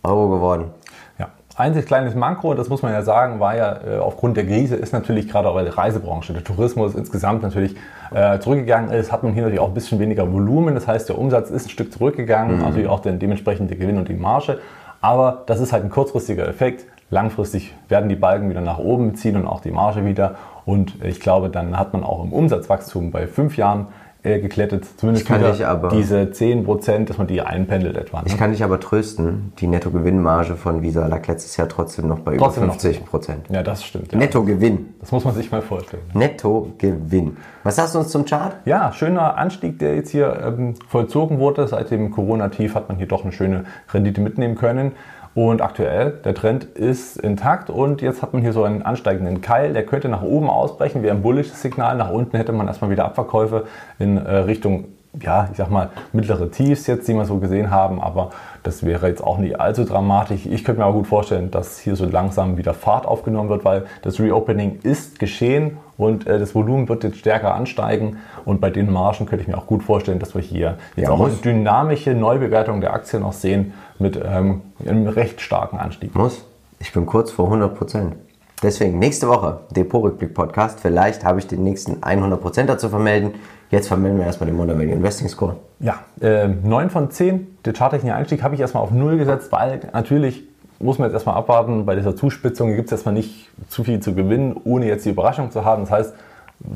Euro geworden. Ja, einzig kleines Manko, das muss man ja sagen, war ja äh, aufgrund der Krise, ist natürlich gerade auch die Reisebranche, der Tourismus insgesamt natürlich äh, zurückgegangen ist, hat man hier natürlich auch ein bisschen weniger Volumen. Das heißt, der Umsatz ist ein Stück zurückgegangen, natürlich auch den, dementsprechend der Gewinn und die Marge. Aber das ist halt ein kurzfristiger Effekt. Langfristig werden die Balken wieder nach oben ziehen und auch die Marge wieder. Und ich glaube, dann hat man auch im Umsatzwachstum bei fünf Jahren äh, geklettet, zumindest Ich kann dich aber- diese 10 Prozent, dass man die einpendelt etwa. ne? Ich kann dich aber trösten, die Nettogewinnmarge von Visa lag letztes Jahr trotzdem noch bei über Trotzdem noch. 50 Prozent. Ja, das stimmt. Ja. Nettogewinn. Das muss man sich mal vorstellen. Nettogewinn. Was sagst du uns zum Chart? Ja, schöner Anstieg, der jetzt hier ähm, vollzogen wurde. Seit dem Corona-Tief hat man hier doch eine schöne Rendite mitnehmen können. Und aktuell, der Trend ist intakt und jetzt hat man hier so einen ansteigenden Keil, der könnte nach oben ausbrechen, wäre ein bullisches Signal. Nach unten hätte man erstmal wieder Abverkäufe in äh, Richtung, ja, ich sag mal, mittlere Tiefs jetzt, die wir so gesehen haben, aber das wäre jetzt auch nicht allzu dramatisch. Ich könnte mir aber gut vorstellen, dass hier so langsam wieder Fahrt aufgenommen wird, weil das Reopening ist geschehen und äh, das Volumen wird jetzt stärker ansteigen und bei den Margen könnte ich mir auch gut vorstellen, dass wir hier jetzt Ja, auch eine muss. dynamische Neubewertung der Aktien noch sehen mit ähm, einem recht starken Anstieg. Muss. Ich bin kurz vor 100 Prozent. Deswegen nächste Woche Depot-Rückblick Podcast. Vielleicht habe ich den nächsten 100 Prozent dazu vermelden. Jetzt vermelden wir erstmal den Value Investing Score. Ja, äh, 9 von 10. Der charttechnische Einstieg habe ich erstmal auf 0 gesetzt, weil natürlich muss man jetzt erstmal abwarten. Bei dieser Zuspitzung gibt es erstmal nicht zu viel zu gewinnen, ohne jetzt die Überraschung zu haben. Das heißt,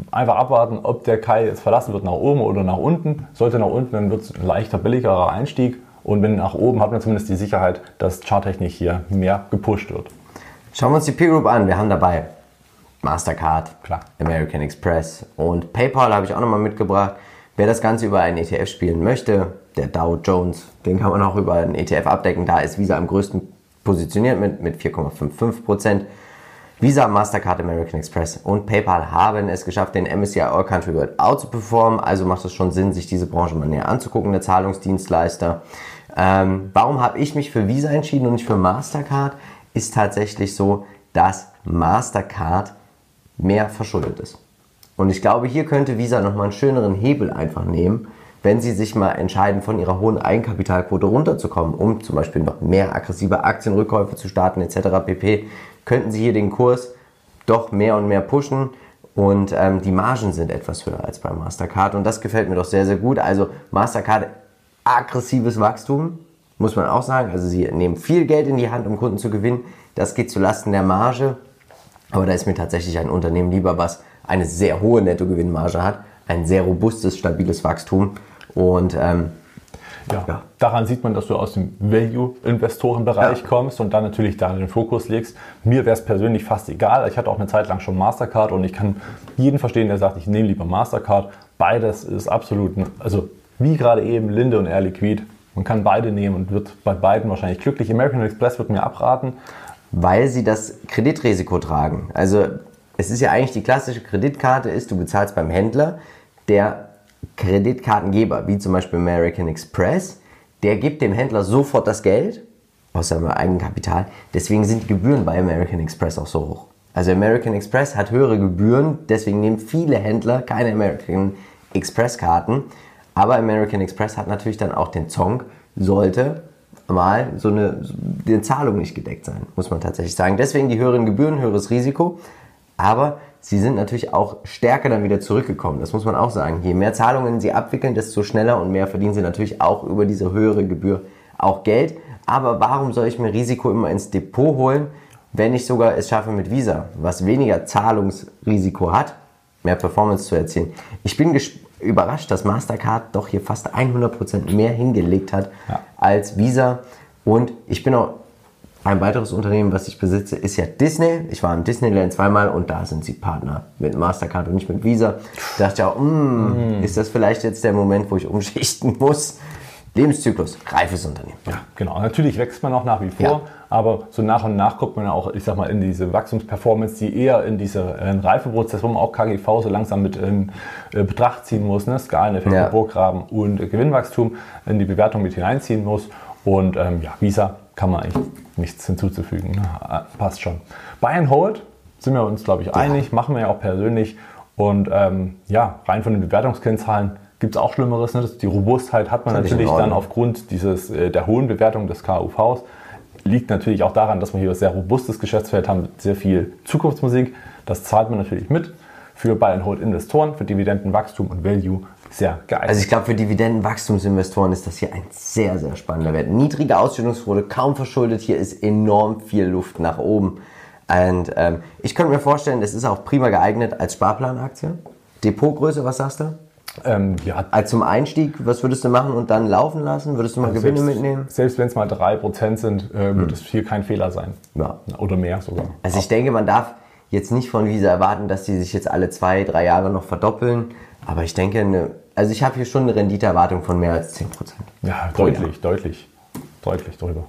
einfach abwarten, ob der Kai jetzt verlassen wird nach oben oder nach unten. Sollte nach unten, dann wird es ein leichter, billigerer Einstieg. Und wenn nach oben, hat man zumindest die Sicherheit, dass charttechnisch hier mehr gepusht wird. Schauen wir uns die Peer Group an. Wir haben dabei Mastercard, Klar. American Express und PayPal habe ich auch nochmal mitgebracht. Wer das Ganze über einen ETF spielen möchte, der Dow Jones, den kann man auch über einen ETF abdecken. Da ist Visa am größten positioniert mit, mit 4,55%. Visa, Mastercard, American Express und PayPal haben es geschafft, den MSCI All Country World out zu performen. Also macht es schon Sinn, sich diese Branche mal näher anzugucken, der Zahlungsdienstleister. Ähm, warum habe ich mich für Visa entschieden und nicht für Mastercard? Ist tatsächlich so, dass Mastercard mehr verschuldet ist. Und ich glaube, hier könnte Visa nochmal einen schöneren Hebel einfach nehmen, wenn sie sich mal entscheiden, von ihrer hohen Eigenkapitalquote runterzukommen, um zum Beispiel noch mehr aggressive Aktienrückkäufe zu starten etc. pp. Könnten sie hier den Kurs doch mehr und mehr pushen und ähm, die Margen sind etwas höher als bei Mastercard und das gefällt mir doch sehr, sehr gut. Also Mastercard aggressives Wachstum, muss man auch sagen. Also sie nehmen viel Geld in die Hand, um Kunden zu gewinnen. Das geht zulasten der Marge. Aber da ist mir tatsächlich ein Unternehmen lieber, was eine sehr hohe Nettogewinnmarge hat, ein sehr robustes, stabiles Wachstum und ähm, ja. ja. Daran sieht man, dass du aus dem Value-Investorenbereich ja. kommst und dann natürlich da den Fokus legst. Mir wäre es persönlich fast egal. Ich hatte auch eine Zeit lang schon Mastercard und ich kann jeden verstehen, der sagt, ich nehme lieber Mastercard. Beides ist absolut, also wie gerade eben Linde und Air Liquid. Man kann beide nehmen und wird bei beiden wahrscheinlich glücklich. American Express wird mir abraten. Weil sie das Kreditrisiko tragen. Also es ist ja eigentlich die klassische Kreditkarte ist, du bezahlst beim Händler, der Kreditkartengeber, wie zum Beispiel American Express, der gibt dem Händler sofort das Geld aus seinem Eigenkapital. Deswegen sind die Gebühren bei American Express auch so hoch. Also American Express hat höhere Gebühren, deswegen nehmen viele Händler keine American Express Karten. Aber American Express hat natürlich dann auch den Zong, sollte mal so eine, eine Zahlung nicht gedeckt sein, muss man tatsächlich sagen. Deswegen die höheren Gebühren, höheres Risiko. Aber sie sind natürlich auch stärker dann wieder zurückgekommen. Das muss man auch sagen. Je mehr Zahlungen sie abwickeln, desto schneller und mehr verdienen sie natürlich auch über diese höhere Gebühr auch Geld. Aber warum soll ich mir Risiko immer ins Depot holen, wenn ich sogar es schaffe mit Visa, was weniger Zahlungsrisiko hat, mehr Performance zu erzielen? Ich bin überrascht, dass Mastercard doch hier fast 100% mehr hingelegt hat ja. als Visa. Und ich bin auch ein weiteres Unternehmen, was ich besitze, ist ja Disney. Ich war im Disneyland zweimal und da sind sie Partner mit Mastercard und nicht mit Visa. Da dachte ich auch, mm, mm. ist das vielleicht jetzt der Moment, wo ich umschichten muss? Lebenszyklus, reifes Unternehmen. Ja, genau. Natürlich wächst man auch nach wie vor, ja. aber so nach und nach guckt man auch, ich sag mal, in diese Wachstumsperformance, die eher in diese äh, Reifeprozess, wo man auch KGV so langsam mit in äh, Betracht ziehen muss, ne? Skaleneffekte, ja. Burggraben und äh, Gewinnwachstum in die Bewertung mit hineinziehen muss. Und ähm, ja, Visa kann man eigentlich nichts hinzuzufügen. Ne? Ah, passt schon. Buy and Hold sind wir uns, glaube ich, einig, ja. machen wir ja auch persönlich. Und ähm, ja, rein von den Bewertungskennzahlen gibt es auch Schlimmeres. Ne? Die Robustheit hat man natürlich dann aufgrund dieses, äh, der hohen Bewertung des KUVs. Liegt natürlich auch daran, dass wir hier ein sehr robustes Geschäftsfeld haben mit sehr viel Zukunftsmusik. Das zahlt man natürlich mit für Buy-and-Hold-Investoren, für Dividendenwachstum und Value sehr geeignet. Also ich glaube, für Dividendenwachstumsinvestoren ist das hier ein sehr, sehr spannender Wert. Niedrige Ausschüttungsquote, kaum verschuldet. Hier ist enorm viel Luft nach oben. Und ähm, ich könnte mir vorstellen, das ist auch prima geeignet als Sparplanaktie. Depotgröße, was sagst du? Ähm, ja. Als zum Einstieg, was würdest du machen und dann laufen lassen? Würdest du mal also Gewinne selbst, mitnehmen? Selbst wenn es mal 3% sind, äh, wird hm. es hier kein Fehler sein. Ja. Oder mehr sogar. Also ich denke, man darf jetzt nicht von Visa erwarten, dass die sich jetzt alle zwei, drei Jahre noch verdoppeln. Aber ich denke, eine, also ich habe hier schon eine Renditeerwartung von mehr als 10%. Ja, deutlich, deutlich, deutlich drüber.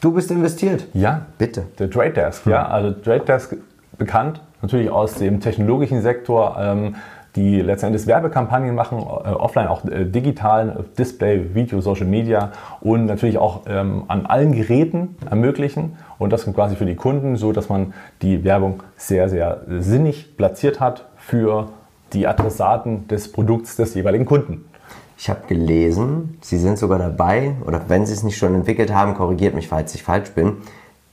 Du bist investiert? Ja. Bitte. Der Trade Desk, hm. ja. Also Trade Desk bekannt, natürlich aus dem technologischen Sektor. Ähm, die letztendlich Werbekampagnen machen, äh, offline auch äh, digital, Display, Video, Social Media und natürlich auch ähm, an allen Geräten ermöglichen. Und das quasi für die Kunden, so dass man die Werbung sehr, sehr sinnig platziert hat für die Adressaten des Produkts des jeweiligen Kunden. Ich habe gelesen, Sie sind sogar dabei, oder wenn Sie es nicht schon entwickelt haben, korrigiert mich, falls ich falsch bin,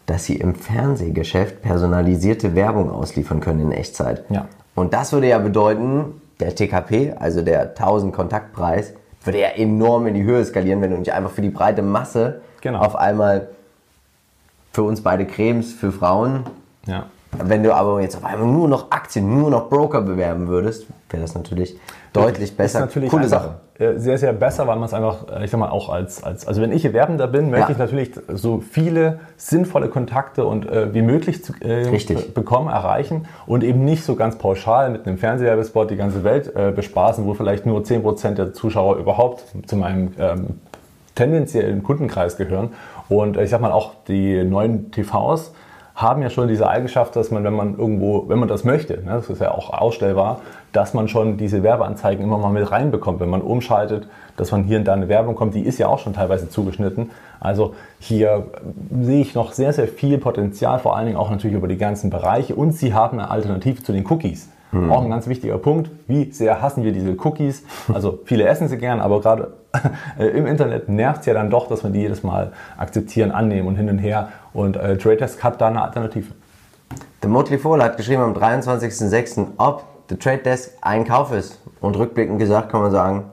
dass Sie im Fernsehgeschäft personalisierte Werbung ausliefern können in Echtzeit. Ja. Und das würde ja bedeuten, der TKP, also der 1000 Kontaktpreis, würde ja enorm in die Höhe skalieren, wenn du nicht einfach für die breite Masse genau. auf einmal für uns beide Cremes, für Frauen. Ja. Wenn du aber jetzt auf einmal nur noch Aktien, nur noch Broker bewerben würdest, wäre das natürlich deutlich besser. Ist natürlich Coole Sache. Sehr, sehr besser, weil man es einfach, äh, ich sag mal, auch als, als also wenn ich Werbender bin, möchte ja. ich natürlich so viele sinnvolle Kontakte und äh, wie möglich zu, äh, bekommen, erreichen und eben nicht so ganz pauschal mit einem Fernsehwerbespot die ganze Welt äh, bespaßen, wo vielleicht nur 10% der Zuschauer überhaupt zu meinem ähm, tendenziellen Kundenkreis gehören. Und äh, ich sag mal, auch die neuen TVs, haben ja schon diese Eigenschaft, dass man, wenn man irgendwo, wenn man das möchte, ne, das ist ja auch ausstellbar, dass man schon diese Werbeanzeigen immer mal mit reinbekommt, wenn man umschaltet, dass man hier und da eine Werbung kommt, die ist ja auch schon teilweise zugeschnitten. Also hier sehe ich noch sehr, sehr viel Potenzial, vor allen Dingen auch natürlich über die ganzen Bereiche und sie haben eine Alternative zu den Cookies. Hm. Auch ein ganz wichtiger Punkt. Wie sehr hassen wir diese Cookies? Also viele essen sie gern, aber gerade im Internet nervt es ja dann doch, dass wir die jedes Mal akzeptieren, annehmen und hin und her. Und äh, Desk hat da eine Alternative. Der Motley Fool hat geschrieben am 23.06., ob der Trade Desk ein Kauf ist. Und rückblickend gesagt kann man sagen,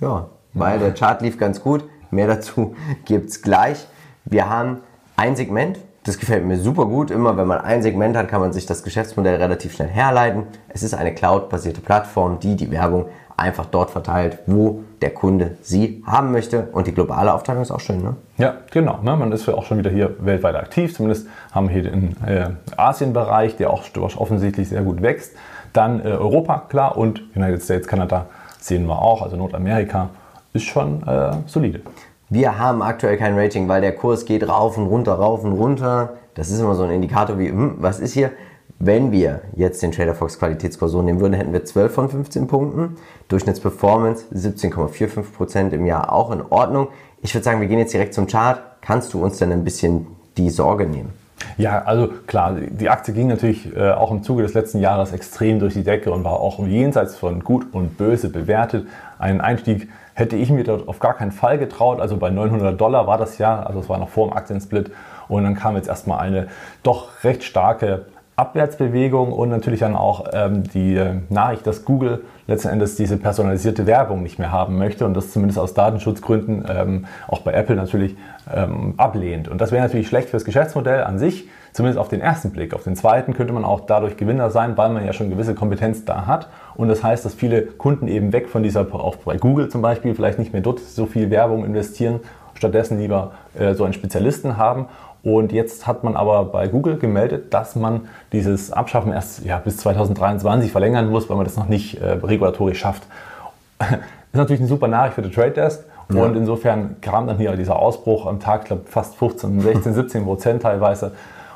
ja, weil der Chart lief ganz gut. Mehr dazu gibt es gleich. Wir haben ein Segment Das gefällt mir super gut. Immer wenn man ein Segment hat, kann man sich das Geschäftsmodell relativ schnell herleiten. Es ist eine Cloud-basierte Plattform, die die Werbung einfach dort verteilt, wo der Kunde sie haben möchte. Und die globale Aufteilung ist auch schön, ne? Ja, genau. Ne? Man ist auch schon wieder hier weltweit aktiv. Zumindest haben wir hier den äh, Asien-Bereich, der auch offensichtlich sehr gut wächst. Dann äh, Europa, klar, und United States, Kanada sehen wir auch. Also Nordamerika ist schon äh, solide. Wir haben aktuell kein Rating, weil der Kurs geht rauf und runter, rauf und runter. Das ist immer so ein Indikator wie, hm, was ist hier? Wenn wir jetzt den TraderFox Qualitätskurs so nehmen würden, hätten wir 12 von 15 Punkten. Durchschnittsperformance 17,45% im Jahr auch in Ordnung. Ich würde sagen, wir gehen jetzt direkt zum Chart. Kannst du uns denn ein bisschen die Sorge nehmen? Ja, also klar, die Aktie ging natürlich äh, auch im Zuge des letzten Jahres extrem durch die Decke und war auch jenseits von gut und böse bewertet. Ein Einstieg hätte ich mir dort auf gar keinen Fall getraut. Also bei 900 Dollar war das ja, also es war noch vor dem Aktiensplit. Und dann kam jetzt erstmal eine doch recht starke Abwärtsbewegung und natürlich dann auch ähm, die Nachricht, dass Google letzten Endes diese personalisierte Werbung nicht mehr haben möchte und das zumindest aus Datenschutzgründen ähm, auch bei Apple natürlich ähm, ablehnt. Und das wäre natürlich schlecht fürs Geschäftsmodell an sich, zumindest auf den ersten Blick. Auf den zweiten könnte man auch dadurch Gewinner sein, weil man ja schon gewisse Kompetenz da hat. Und das heißt, dass viele Kunden eben weg von dieser, auch bei Google zum Beispiel, vielleicht nicht mehr dort so viel Werbung investieren, stattdessen lieber äh, so einen Spezialisten haben und jetzt hat man aber bei Google gemeldet, dass man dieses Abschaffen erst ja, bis 2023 verlängern muss, weil man das noch nicht äh, regulatorisch schafft. ist natürlich eine super Nachricht für den Trade Desk. Ja. Und insofern kam dann hier dieser Ausbruch am Tag, glaube fast 15, 16, 17 Prozent teilweise.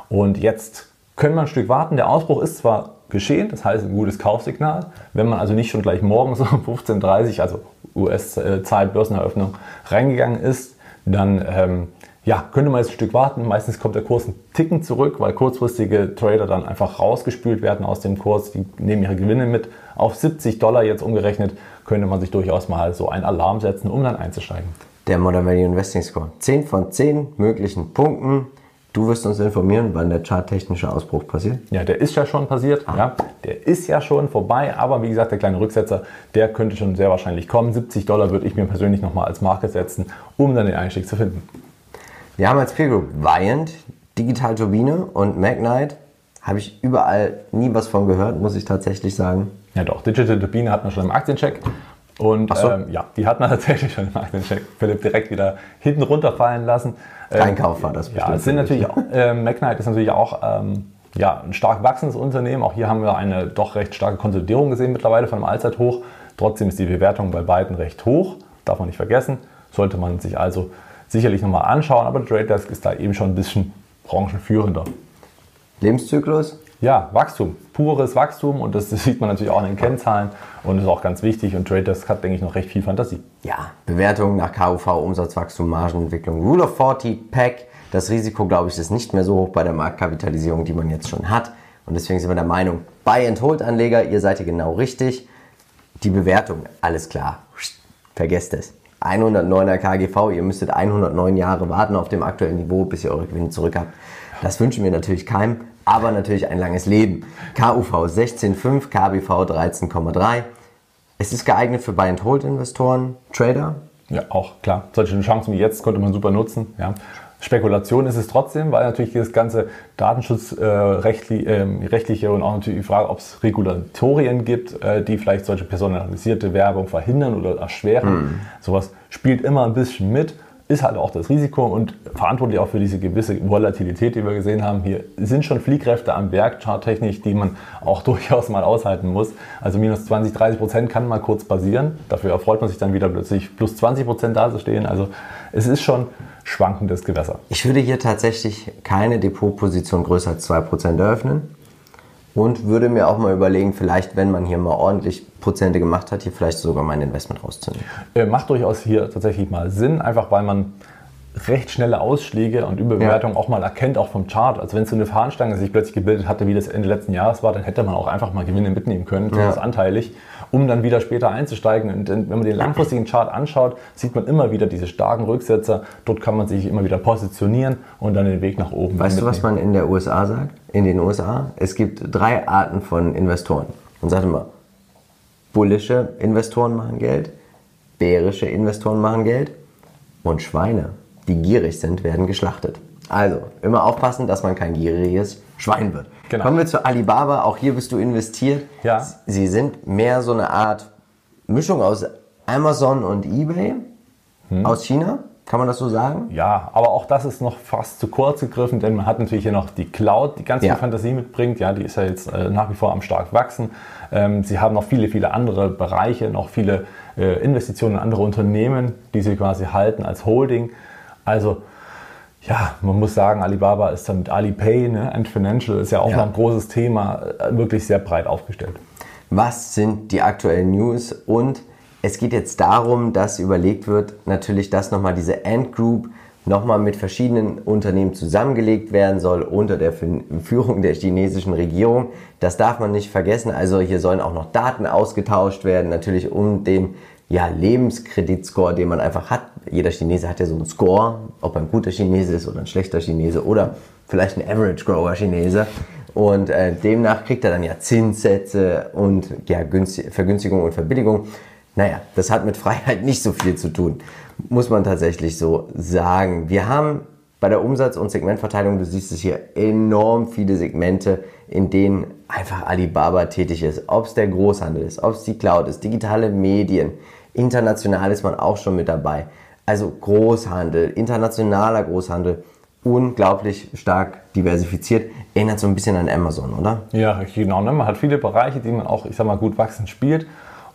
Und jetzt können wir ein Stück warten. Der Ausbruch ist zwar geschehen, das heißt ein gutes Kaufsignal. Wenn man also nicht schon gleich morgens um 15.30 also US-Zeit, Börseneröffnung, reingegangen ist, dann ähm, ja, könnte man jetzt ein Stück warten. Meistens kommt der Kurs einen Ticken zurück, weil kurzfristige Trader dann einfach rausgespült werden aus dem Kurs. Die nehmen ihre Gewinne mit. Auf 70 Dollar jetzt umgerechnet könnte man sich durchaus mal so einen Alarm setzen, um dann einzusteigen. Der Modern Value Investing Score. 10 von 10 möglichen Punkten. Du wirst uns informieren, wann der charttechnische Ausbruch passiert. Ja, der ist ja schon passiert. Ah. Ja, der ist ja schon vorbei. Aber wie gesagt, der kleine Rücksetzer, der könnte schon sehr wahrscheinlich kommen. 70 Dollar würde ich mir persönlich nochmal als Marke setzen, um dann den Einstieg zu finden. Wir haben als Peer Group Viant, Digital Turbine und Magnite. Habe ich überall nie was von gehört, muss ich tatsächlich sagen. Ja doch, Digital Turbine hat man schon im Aktiencheck. Und so. ähm, ja, die hat man tatsächlich schon im Aktiencheck. Philipp direkt wieder hinten runterfallen lassen. Kein ähm, Kauf war das. Ja, es sind natürlich auch, äh, Magnite ist natürlich auch ähm, ja, ein stark wachsendes Unternehmen. Auch hier haben wir eine doch recht starke Konsolidierung gesehen mittlerweile von einem Allzeithoch. Trotzdem ist die Bewertung bei beiden recht hoch. Darf man nicht vergessen. Sollte man sich also sicherlich nochmal anschauen, aber Trade Desk ist da eben schon ein bisschen branchenführender. Lebenszyklus? Ja, Wachstum, pures Wachstum und das sieht man natürlich auch in den Kennzahlen und ist auch ganz wichtig und Trade Desk hat, denke ich, noch recht viel Fantasie. Ja, Bewertung nach KUV, Umsatzwachstum, Margenentwicklung, Rule of 40, Pack. Das Risiko, glaube ich, ist nicht mehr so hoch bei der Marktkapitalisierung, die man jetzt schon hat. Und deswegen sind wir der Meinung, Buy-and-Hold-Anleger, ihr seid hier genau richtig. Die Bewertung, alles klar. Vergesst es. 109er KGV, ihr müsstet 109 Jahre warten auf dem aktuellen Niveau, bis ihr eure Gewinne zurück habt. Das wünschen wir natürlich keinem, aber natürlich ein langes Leben. KUV 16,5, KBV 13,3. Es ist geeignet für Buy-and-Hold-Investoren, Trader. Ja, auch klar. Solche Chancen wie jetzt konnte man super nutzen. Ja. Spekulation ist es trotzdem, weil natürlich das ganze Datenschutzrechtliche äh, äh, und auch natürlich die Frage, ob es Regulatorien gibt, äh, die vielleicht solche personalisierte Werbung verhindern oder erschweren. Mhm. Sowas spielt immer ein bisschen mit, ist halt auch das Risiko und verantwortlich auch für diese gewisse Volatilität, die wir gesehen haben. Hier sind schon Fliehkräfte am Werk, charttechnisch, die man auch durchaus mal aushalten muss. Also minus 20, 30 Prozent kann mal kurz passieren. Dafür erfreut man sich dann wieder plötzlich plus 20 Prozent dazustehen. Also es ist schon schwankendes Gewässer. Ich würde hier tatsächlich keine Depotposition größer als 2% eröffnen und würde mir auch mal überlegen, vielleicht, wenn man hier mal ordentlich Prozente gemacht hat, hier vielleicht sogar mein Investment rauszunehmen. Äh, macht durchaus hier tatsächlich mal Sinn, einfach weil man recht schnelle Ausschläge und Überbewertungen ja. auch mal erkennt, auch vom Chart. Also wenn so eine Fahnenstange sich plötzlich gebildet hatte, wie das Ende letzten Jahres war, dann hätte man auch einfach mal Gewinne mitnehmen können, zumindest ja. anteilig um dann wieder später einzusteigen. Und wenn man den langfristigen Chart anschaut, sieht man immer wieder diese starken Rücksetzer. Dort kann man sich immer wieder positionieren und dann den Weg nach oben. Weißt du, was man in der USA sagt? In den USA? Es gibt drei Arten von Investoren. Man sagt immer, bullische Investoren machen Geld, bärische Investoren machen Geld und Schweine, die gierig sind, werden geschlachtet. Also, immer aufpassen, dass man kein gieriges Schwein wird. Genau. Kommen wir zu Alibaba. Auch hier bist du investiert. Ja. Sie sind mehr so eine Art Mischung aus Amazon und eBay Hm. aus China. Kann man das so sagen? Ja, aber auch das ist noch fast zu kurz gegriffen, denn man hat natürlich hier noch die Cloud, die ganz Ja. viel Fantasie mitbringt. Ja, die ist ja jetzt äh, nach wie vor am stark wachsen. Ähm, sie haben noch viele, viele andere Bereiche, noch viele äh, Investitionen in andere Unternehmen, die sie quasi halten als Holding. Also ja, man muss sagen, Alibaba ist dann mit Alipay ne, and Financial ist ja auch Ja. noch ein großes Thema, äh, wirklich sehr breit aufgestellt. Was sind die aktuellen News? Und es geht jetzt darum, dass überlegt wird, natürlich, dass nochmal diese Ant Group nochmal mit verschiedenen Unternehmen zusammengelegt werden soll unter der Führung der chinesischen Regierung. Das darf man nicht vergessen. Also hier sollen auch noch Daten ausgetauscht werden, natürlich um den ja, Lebenskreditscore, den man einfach hat. Jeder Chinese hat ja so einen Score, ob ein guter Chinese ist oder ein schlechter Chinese oder vielleicht ein Average Grower Chinese. Und äh, demnach kriegt er dann ja Zinssätze und ja, Günst- Vergünstigung und Verbilligung. Naja, das hat mit Freiheit nicht so viel zu tun, muss man tatsächlich so sagen. Wir haben bei der Umsatz- und Segmentverteilung, du siehst es hier, enorm viele Segmente, in denen einfach Alibaba tätig ist. Ob es der Großhandel ist, ob es die Cloud ist, digitale Medien, international ist man auch schon mit dabei. Also Großhandel, internationaler Großhandel, unglaublich stark diversifiziert. Erinnert so ein bisschen an Amazon, oder? Ja, genau. Ne? Man hat viele Bereiche, die man auch, ich sag mal, gut wachsend spielt.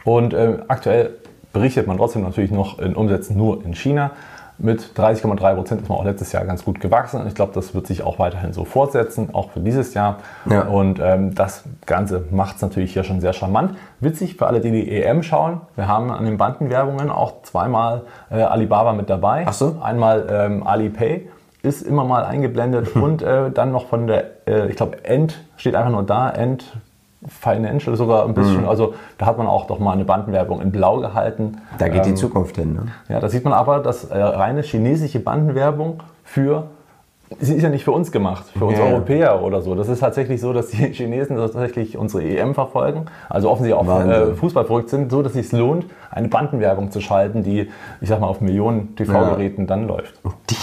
Und äh, aktuell berichtet man trotzdem natürlich noch in Umsätzen nur in China. Mit 30,3 Prozent ist man auch letztes Jahr ganz gut gewachsen. Und ich glaube, das wird sich auch weiterhin so fortsetzen, auch für dieses Jahr. Ja. Und ähm, das Ganze macht es natürlich hier schon sehr charmant. Witzig für alle, die die EM schauen. Wir haben an den Bandenwerbungen auch zweimal äh, Alibaba mit dabei. Ach so. Einmal ähm, Alipay ist immer mal eingeblendet und äh, dann noch von der, äh, ich glaube, End steht einfach nur da, End Financial sogar ein bisschen. Also da hat man auch doch mal eine Bandenwerbung in Blau gehalten. Da geht die Ähm, Zukunft hin. Ne? ja, da sieht man aber, dass äh, reine chinesische Bandenwerbung für, sie ist ja nicht für uns gemacht, für uns Ja, ja. Europäer oder so. Das ist tatsächlich so, dass die Chinesen tatsächlich unsere EM verfolgen, also offensichtlich auch Wahnsinn. äh, Fußball verrückt sind, so dass es sich lohnt, eine Bandenwerbung zu schalten, die, ich sag mal, auf Millionen TV-Geräten dann läuft.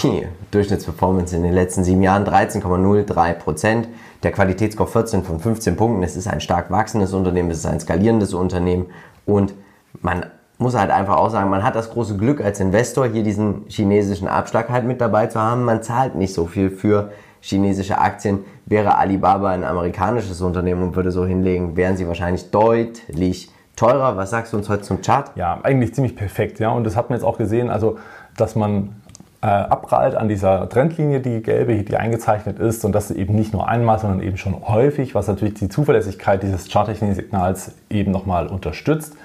Die Durchschnittsperformance in den letzten sieben Jahren 13,03 Prozent. Der Qualitätsscore 14 von 15 Punkten. Es ist ein stark wachsendes Unternehmen, es ist ein skalierendes Unternehmen und man muss halt einfach auch sagen, man hat das große Glück als Investor hier diesen chinesischen Abschlag halt mit dabei zu haben. Man zahlt nicht so viel für chinesische Aktien. Wäre Alibaba ein amerikanisches Unternehmen und würde so hinlegen, wären sie wahrscheinlich deutlich teurer. Was sagst du uns heute zum Chart? Ja, eigentlich ziemlich perfekt, ja. Und das hat man jetzt auch gesehen, also dass man äh, abprallt an dieser Trendlinie, die gelbe, die eingezeichnet ist und das eben nicht nur einmal, sondern eben schon häufig, was natürlich die Zuverlässigkeit dieses Charttechnik-Signals eben nochmal unterstützt.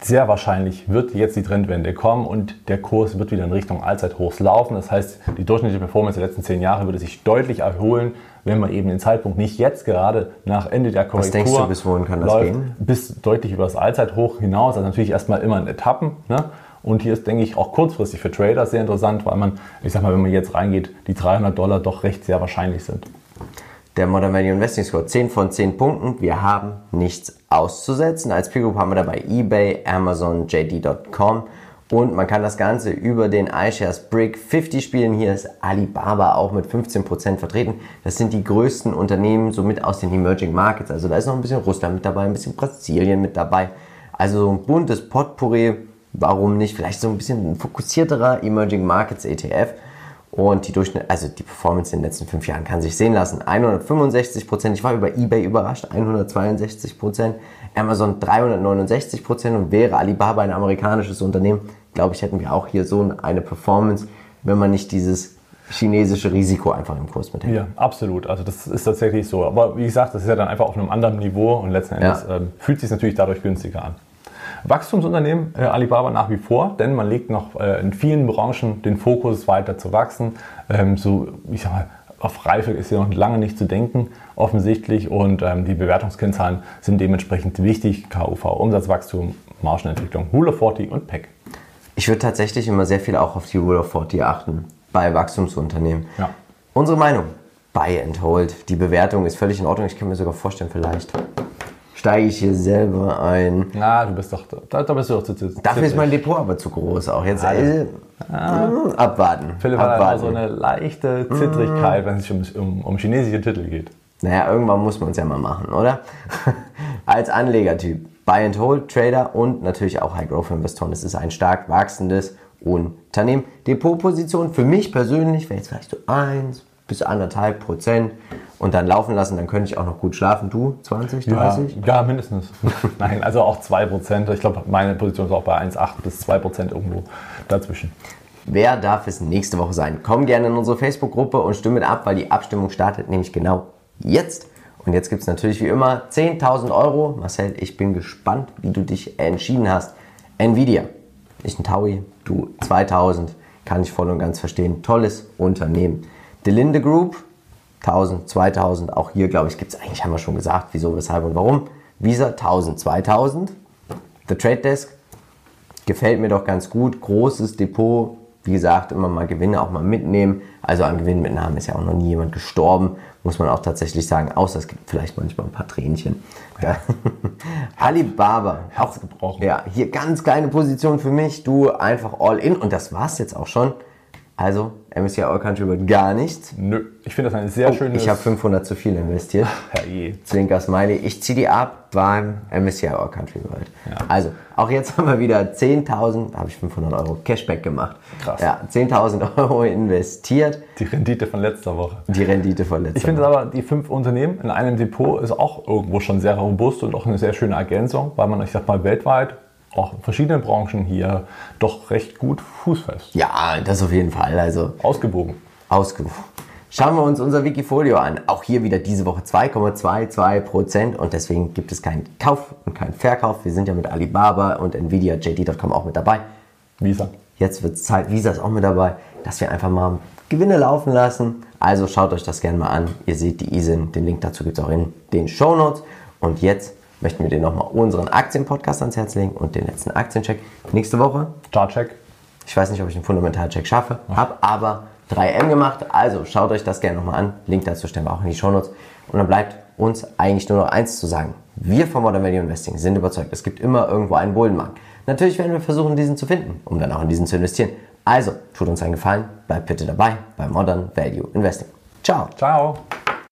Sehr wahrscheinlich wird jetzt die Trendwende kommen und der Kurs wird wieder in Richtung Allzeithochs laufen. Das heißt, die durchschnittliche Performance der letzten zehn Jahre würde sich deutlich erholen, wenn man eben den Zeitpunkt nicht jetzt gerade nach Ende der Korrektur denkst du, bis wohin kann das läuft, gehen? bis deutlich über das Allzeithoch hinaus. Also natürlich erstmal immer in Etappen. Ne? Und hier ist, denke ich, auch kurzfristig für Trader sehr interessant, weil man, ich sag mal, wenn man jetzt reingeht, die 300 Dollar doch recht sehr wahrscheinlich sind. Der Modern Value Investing Score 10 von 10 Punkten. Wir haben nichts auszusetzen. Als Peer Group haben wir dabei eBay, Amazon, JD.com und man kann das Ganze über den iShares Brick 50 spielen. Hier ist Alibaba auch mit 15% vertreten. Das sind die größten Unternehmen somit aus den Emerging Markets. Also da ist noch ein bisschen Russland mit dabei, ein bisschen Brasilien mit dabei. Also so ein buntes Potpourri. Warum nicht? Vielleicht so ein bisschen ein fokussierterer Emerging Markets ETF. Und die Durchschnitt, also die Performance in den letzten fünf Jahren kann sich sehen lassen. 165 Prozent. Ich war über eBay überrascht. 162 Prozent. Amazon 369 Prozent. Und wäre Alibaba ein amerikanisches Unternehmen, glaube ich, hätten wir auch hier so eine Performance, wenn man nicht dieses chinesische Risiko einfach im Kurs mit hätte. Ja, absolut. Also das ist tatsächlich so. Aber wie gesagt, das ist ja dann einfach auf einem anderen Niveau und letzten Endes Ja. ähm, fühlt sich natürlich dadurch günstiger an. Wachstumsunternehmen äh, Alibaba nach wie vor, denn man legt noch äh, in vielen Branchen den Fokus weiter zu wachsen. Ähm, so, ich sag mal, auf Reife ist ja noch lange nicht zu denken, offensichtlich. Und ähm, die Bewertungskennzahlen sind dementsprechend wichtig. KUV, Umsatzwachstum, Margenentwicklung, Rule of 40 und PEC. Ich würde tatsächlich immer sehr viel auch auf die Rule of 40 achten bei Wachstumsunternehmen. Ja. Unsere Meinung, buy and hold. Die Bewertung ist völlig in Ordnung. Ich kann mir sogar vorstellen, vielleicht steige ich hier selber ein. Na, du bist doch, da, da bist du doch zu, zu Dafür ist mein Depot aber zu groß auch. Jetzt äh, mh, abwarten. Philipp hat abwarten. also eine leichte Zittrigkeit, wenn es um, um, um chinesische Titel geht. Naja, irgendwann muss man es ja mal machen, oder? Als Anlegertyp, Buy and Hold, Trader und natürlich auch High Growth Investoren. Es ist ein stark wachsendes Unternehmen. Depotposition für mich persönlich wäre jetzt vielleicht so 1 bis 1,5 Prozent und dann laufen lassen, dann könnte ich auch noch gut schlafen. Du, 20, 30? Ja, ja mindestens. Nein, also auch 2%. Ich glaube, meine Position ist auch bei 1,8 bis 2% irgendwo dazwischen. Wer darf es nächste Woche sein? Komm gerne in unsere Facebook-Gruppe und stimme ab, weil die Abstimmung startet nämlich genau jetzt. Und jetzt gibt es natürlich wie immer 10.000 Euro. Marcel, ich bin gespannt, wie du dich entschieden hast. Nvidia, ich ein Taui, du 2000, kann ich voll und ganz verstehen. Tolles Unternehmen. Delinde Group, 1000, 2000, auch hier glaube ich gibt es eigentlich, haben wir schon gesagt, wieso, weshalb und warum. Visa 1000, 2000. The Trade Desk, gefällt mir doch ganz gut. Großes Depot, wie gesagt, immer mal Gewinne auch mal mitnehmen. Also an Gewinnmitnahmen ist ja auch noch nie jemand gestorben, muss man auch tatsächlich sagen. Außer es gibt vielleicht manchmal ein paar Tränchen. Ja. Alibaba, auch gebrochen. Ja, hier ganz kleine Position für mich. Du einfach all in und das war's jetzt auch schon. Also MSCI All Country wird gar nichts. Nö, ich finde das eine sehr schöne. Oh, Ich habe 500 zu viel investiert. Herrje. Zwinker Smiley. Ich ziehe die ab beim MSCI All Country World. Ja. Also, auch jetzt haben wir wieder 10.000, habe ich 500 Euro Cashback gemacht. Krass. Ja, 10.000 Euro investiert. Die Rendite von letzter Woche. Die Rendite von letzter Ich finde aber, die fünf Unternehmen in einem Depot ist auch irgendwo schon sehr robust und auch eine sehr schöne Ergänzung, weil man, ich sag mal, weltweit auch in verschiedenen Branchen hier doch recht gut fußfest. Ja, das auf jeden Fall. Also, Ausgewogen. ausgewogen. Schauen wir uns unser Wikifolio an. Auch hier wieder diese Woche 2,22% und deswegen gibt es keinen Kauf und keinen Verkauf. Wir sind ja mit Alibaba und Nvidia, JD.com auch mit dabei. Visa. Jetzt wird es Zeit, Visa ist auch mit dabei, dass wir einfach mal Gewinne laufen lassen. Also schaut euch das gerne mal an. Ihr seht die ISIN, den Link dazu gibt es auch in den Show Notes. Und jetzt möchten wir dir nochmal unseren Aktienpodcast ans Herz legen und den letzten Aktiencheck. Nächste Woche, Chartcheck. ich weiß nicht, ob ich einen Fundamentalcheck schaffe, habe aber 3M gemacht. Also schaut euch das gerne nochmal an. Link dazu stellen wir auch in die Show Notes. Und dann bleibt uns eigentlich nur noch eins zu sagen. Wir von Modern Value Investing sind überzeugt, es gibt immer irgendwo einen Bullenmarkt. Natürlich werden wir versuchen, diesen zu finden, um dann auch in diesen zu investieren. Also, tut uns einen Gefallen, bleibt bitte dabei bei Modern Value Investing. Ciao! Ciao.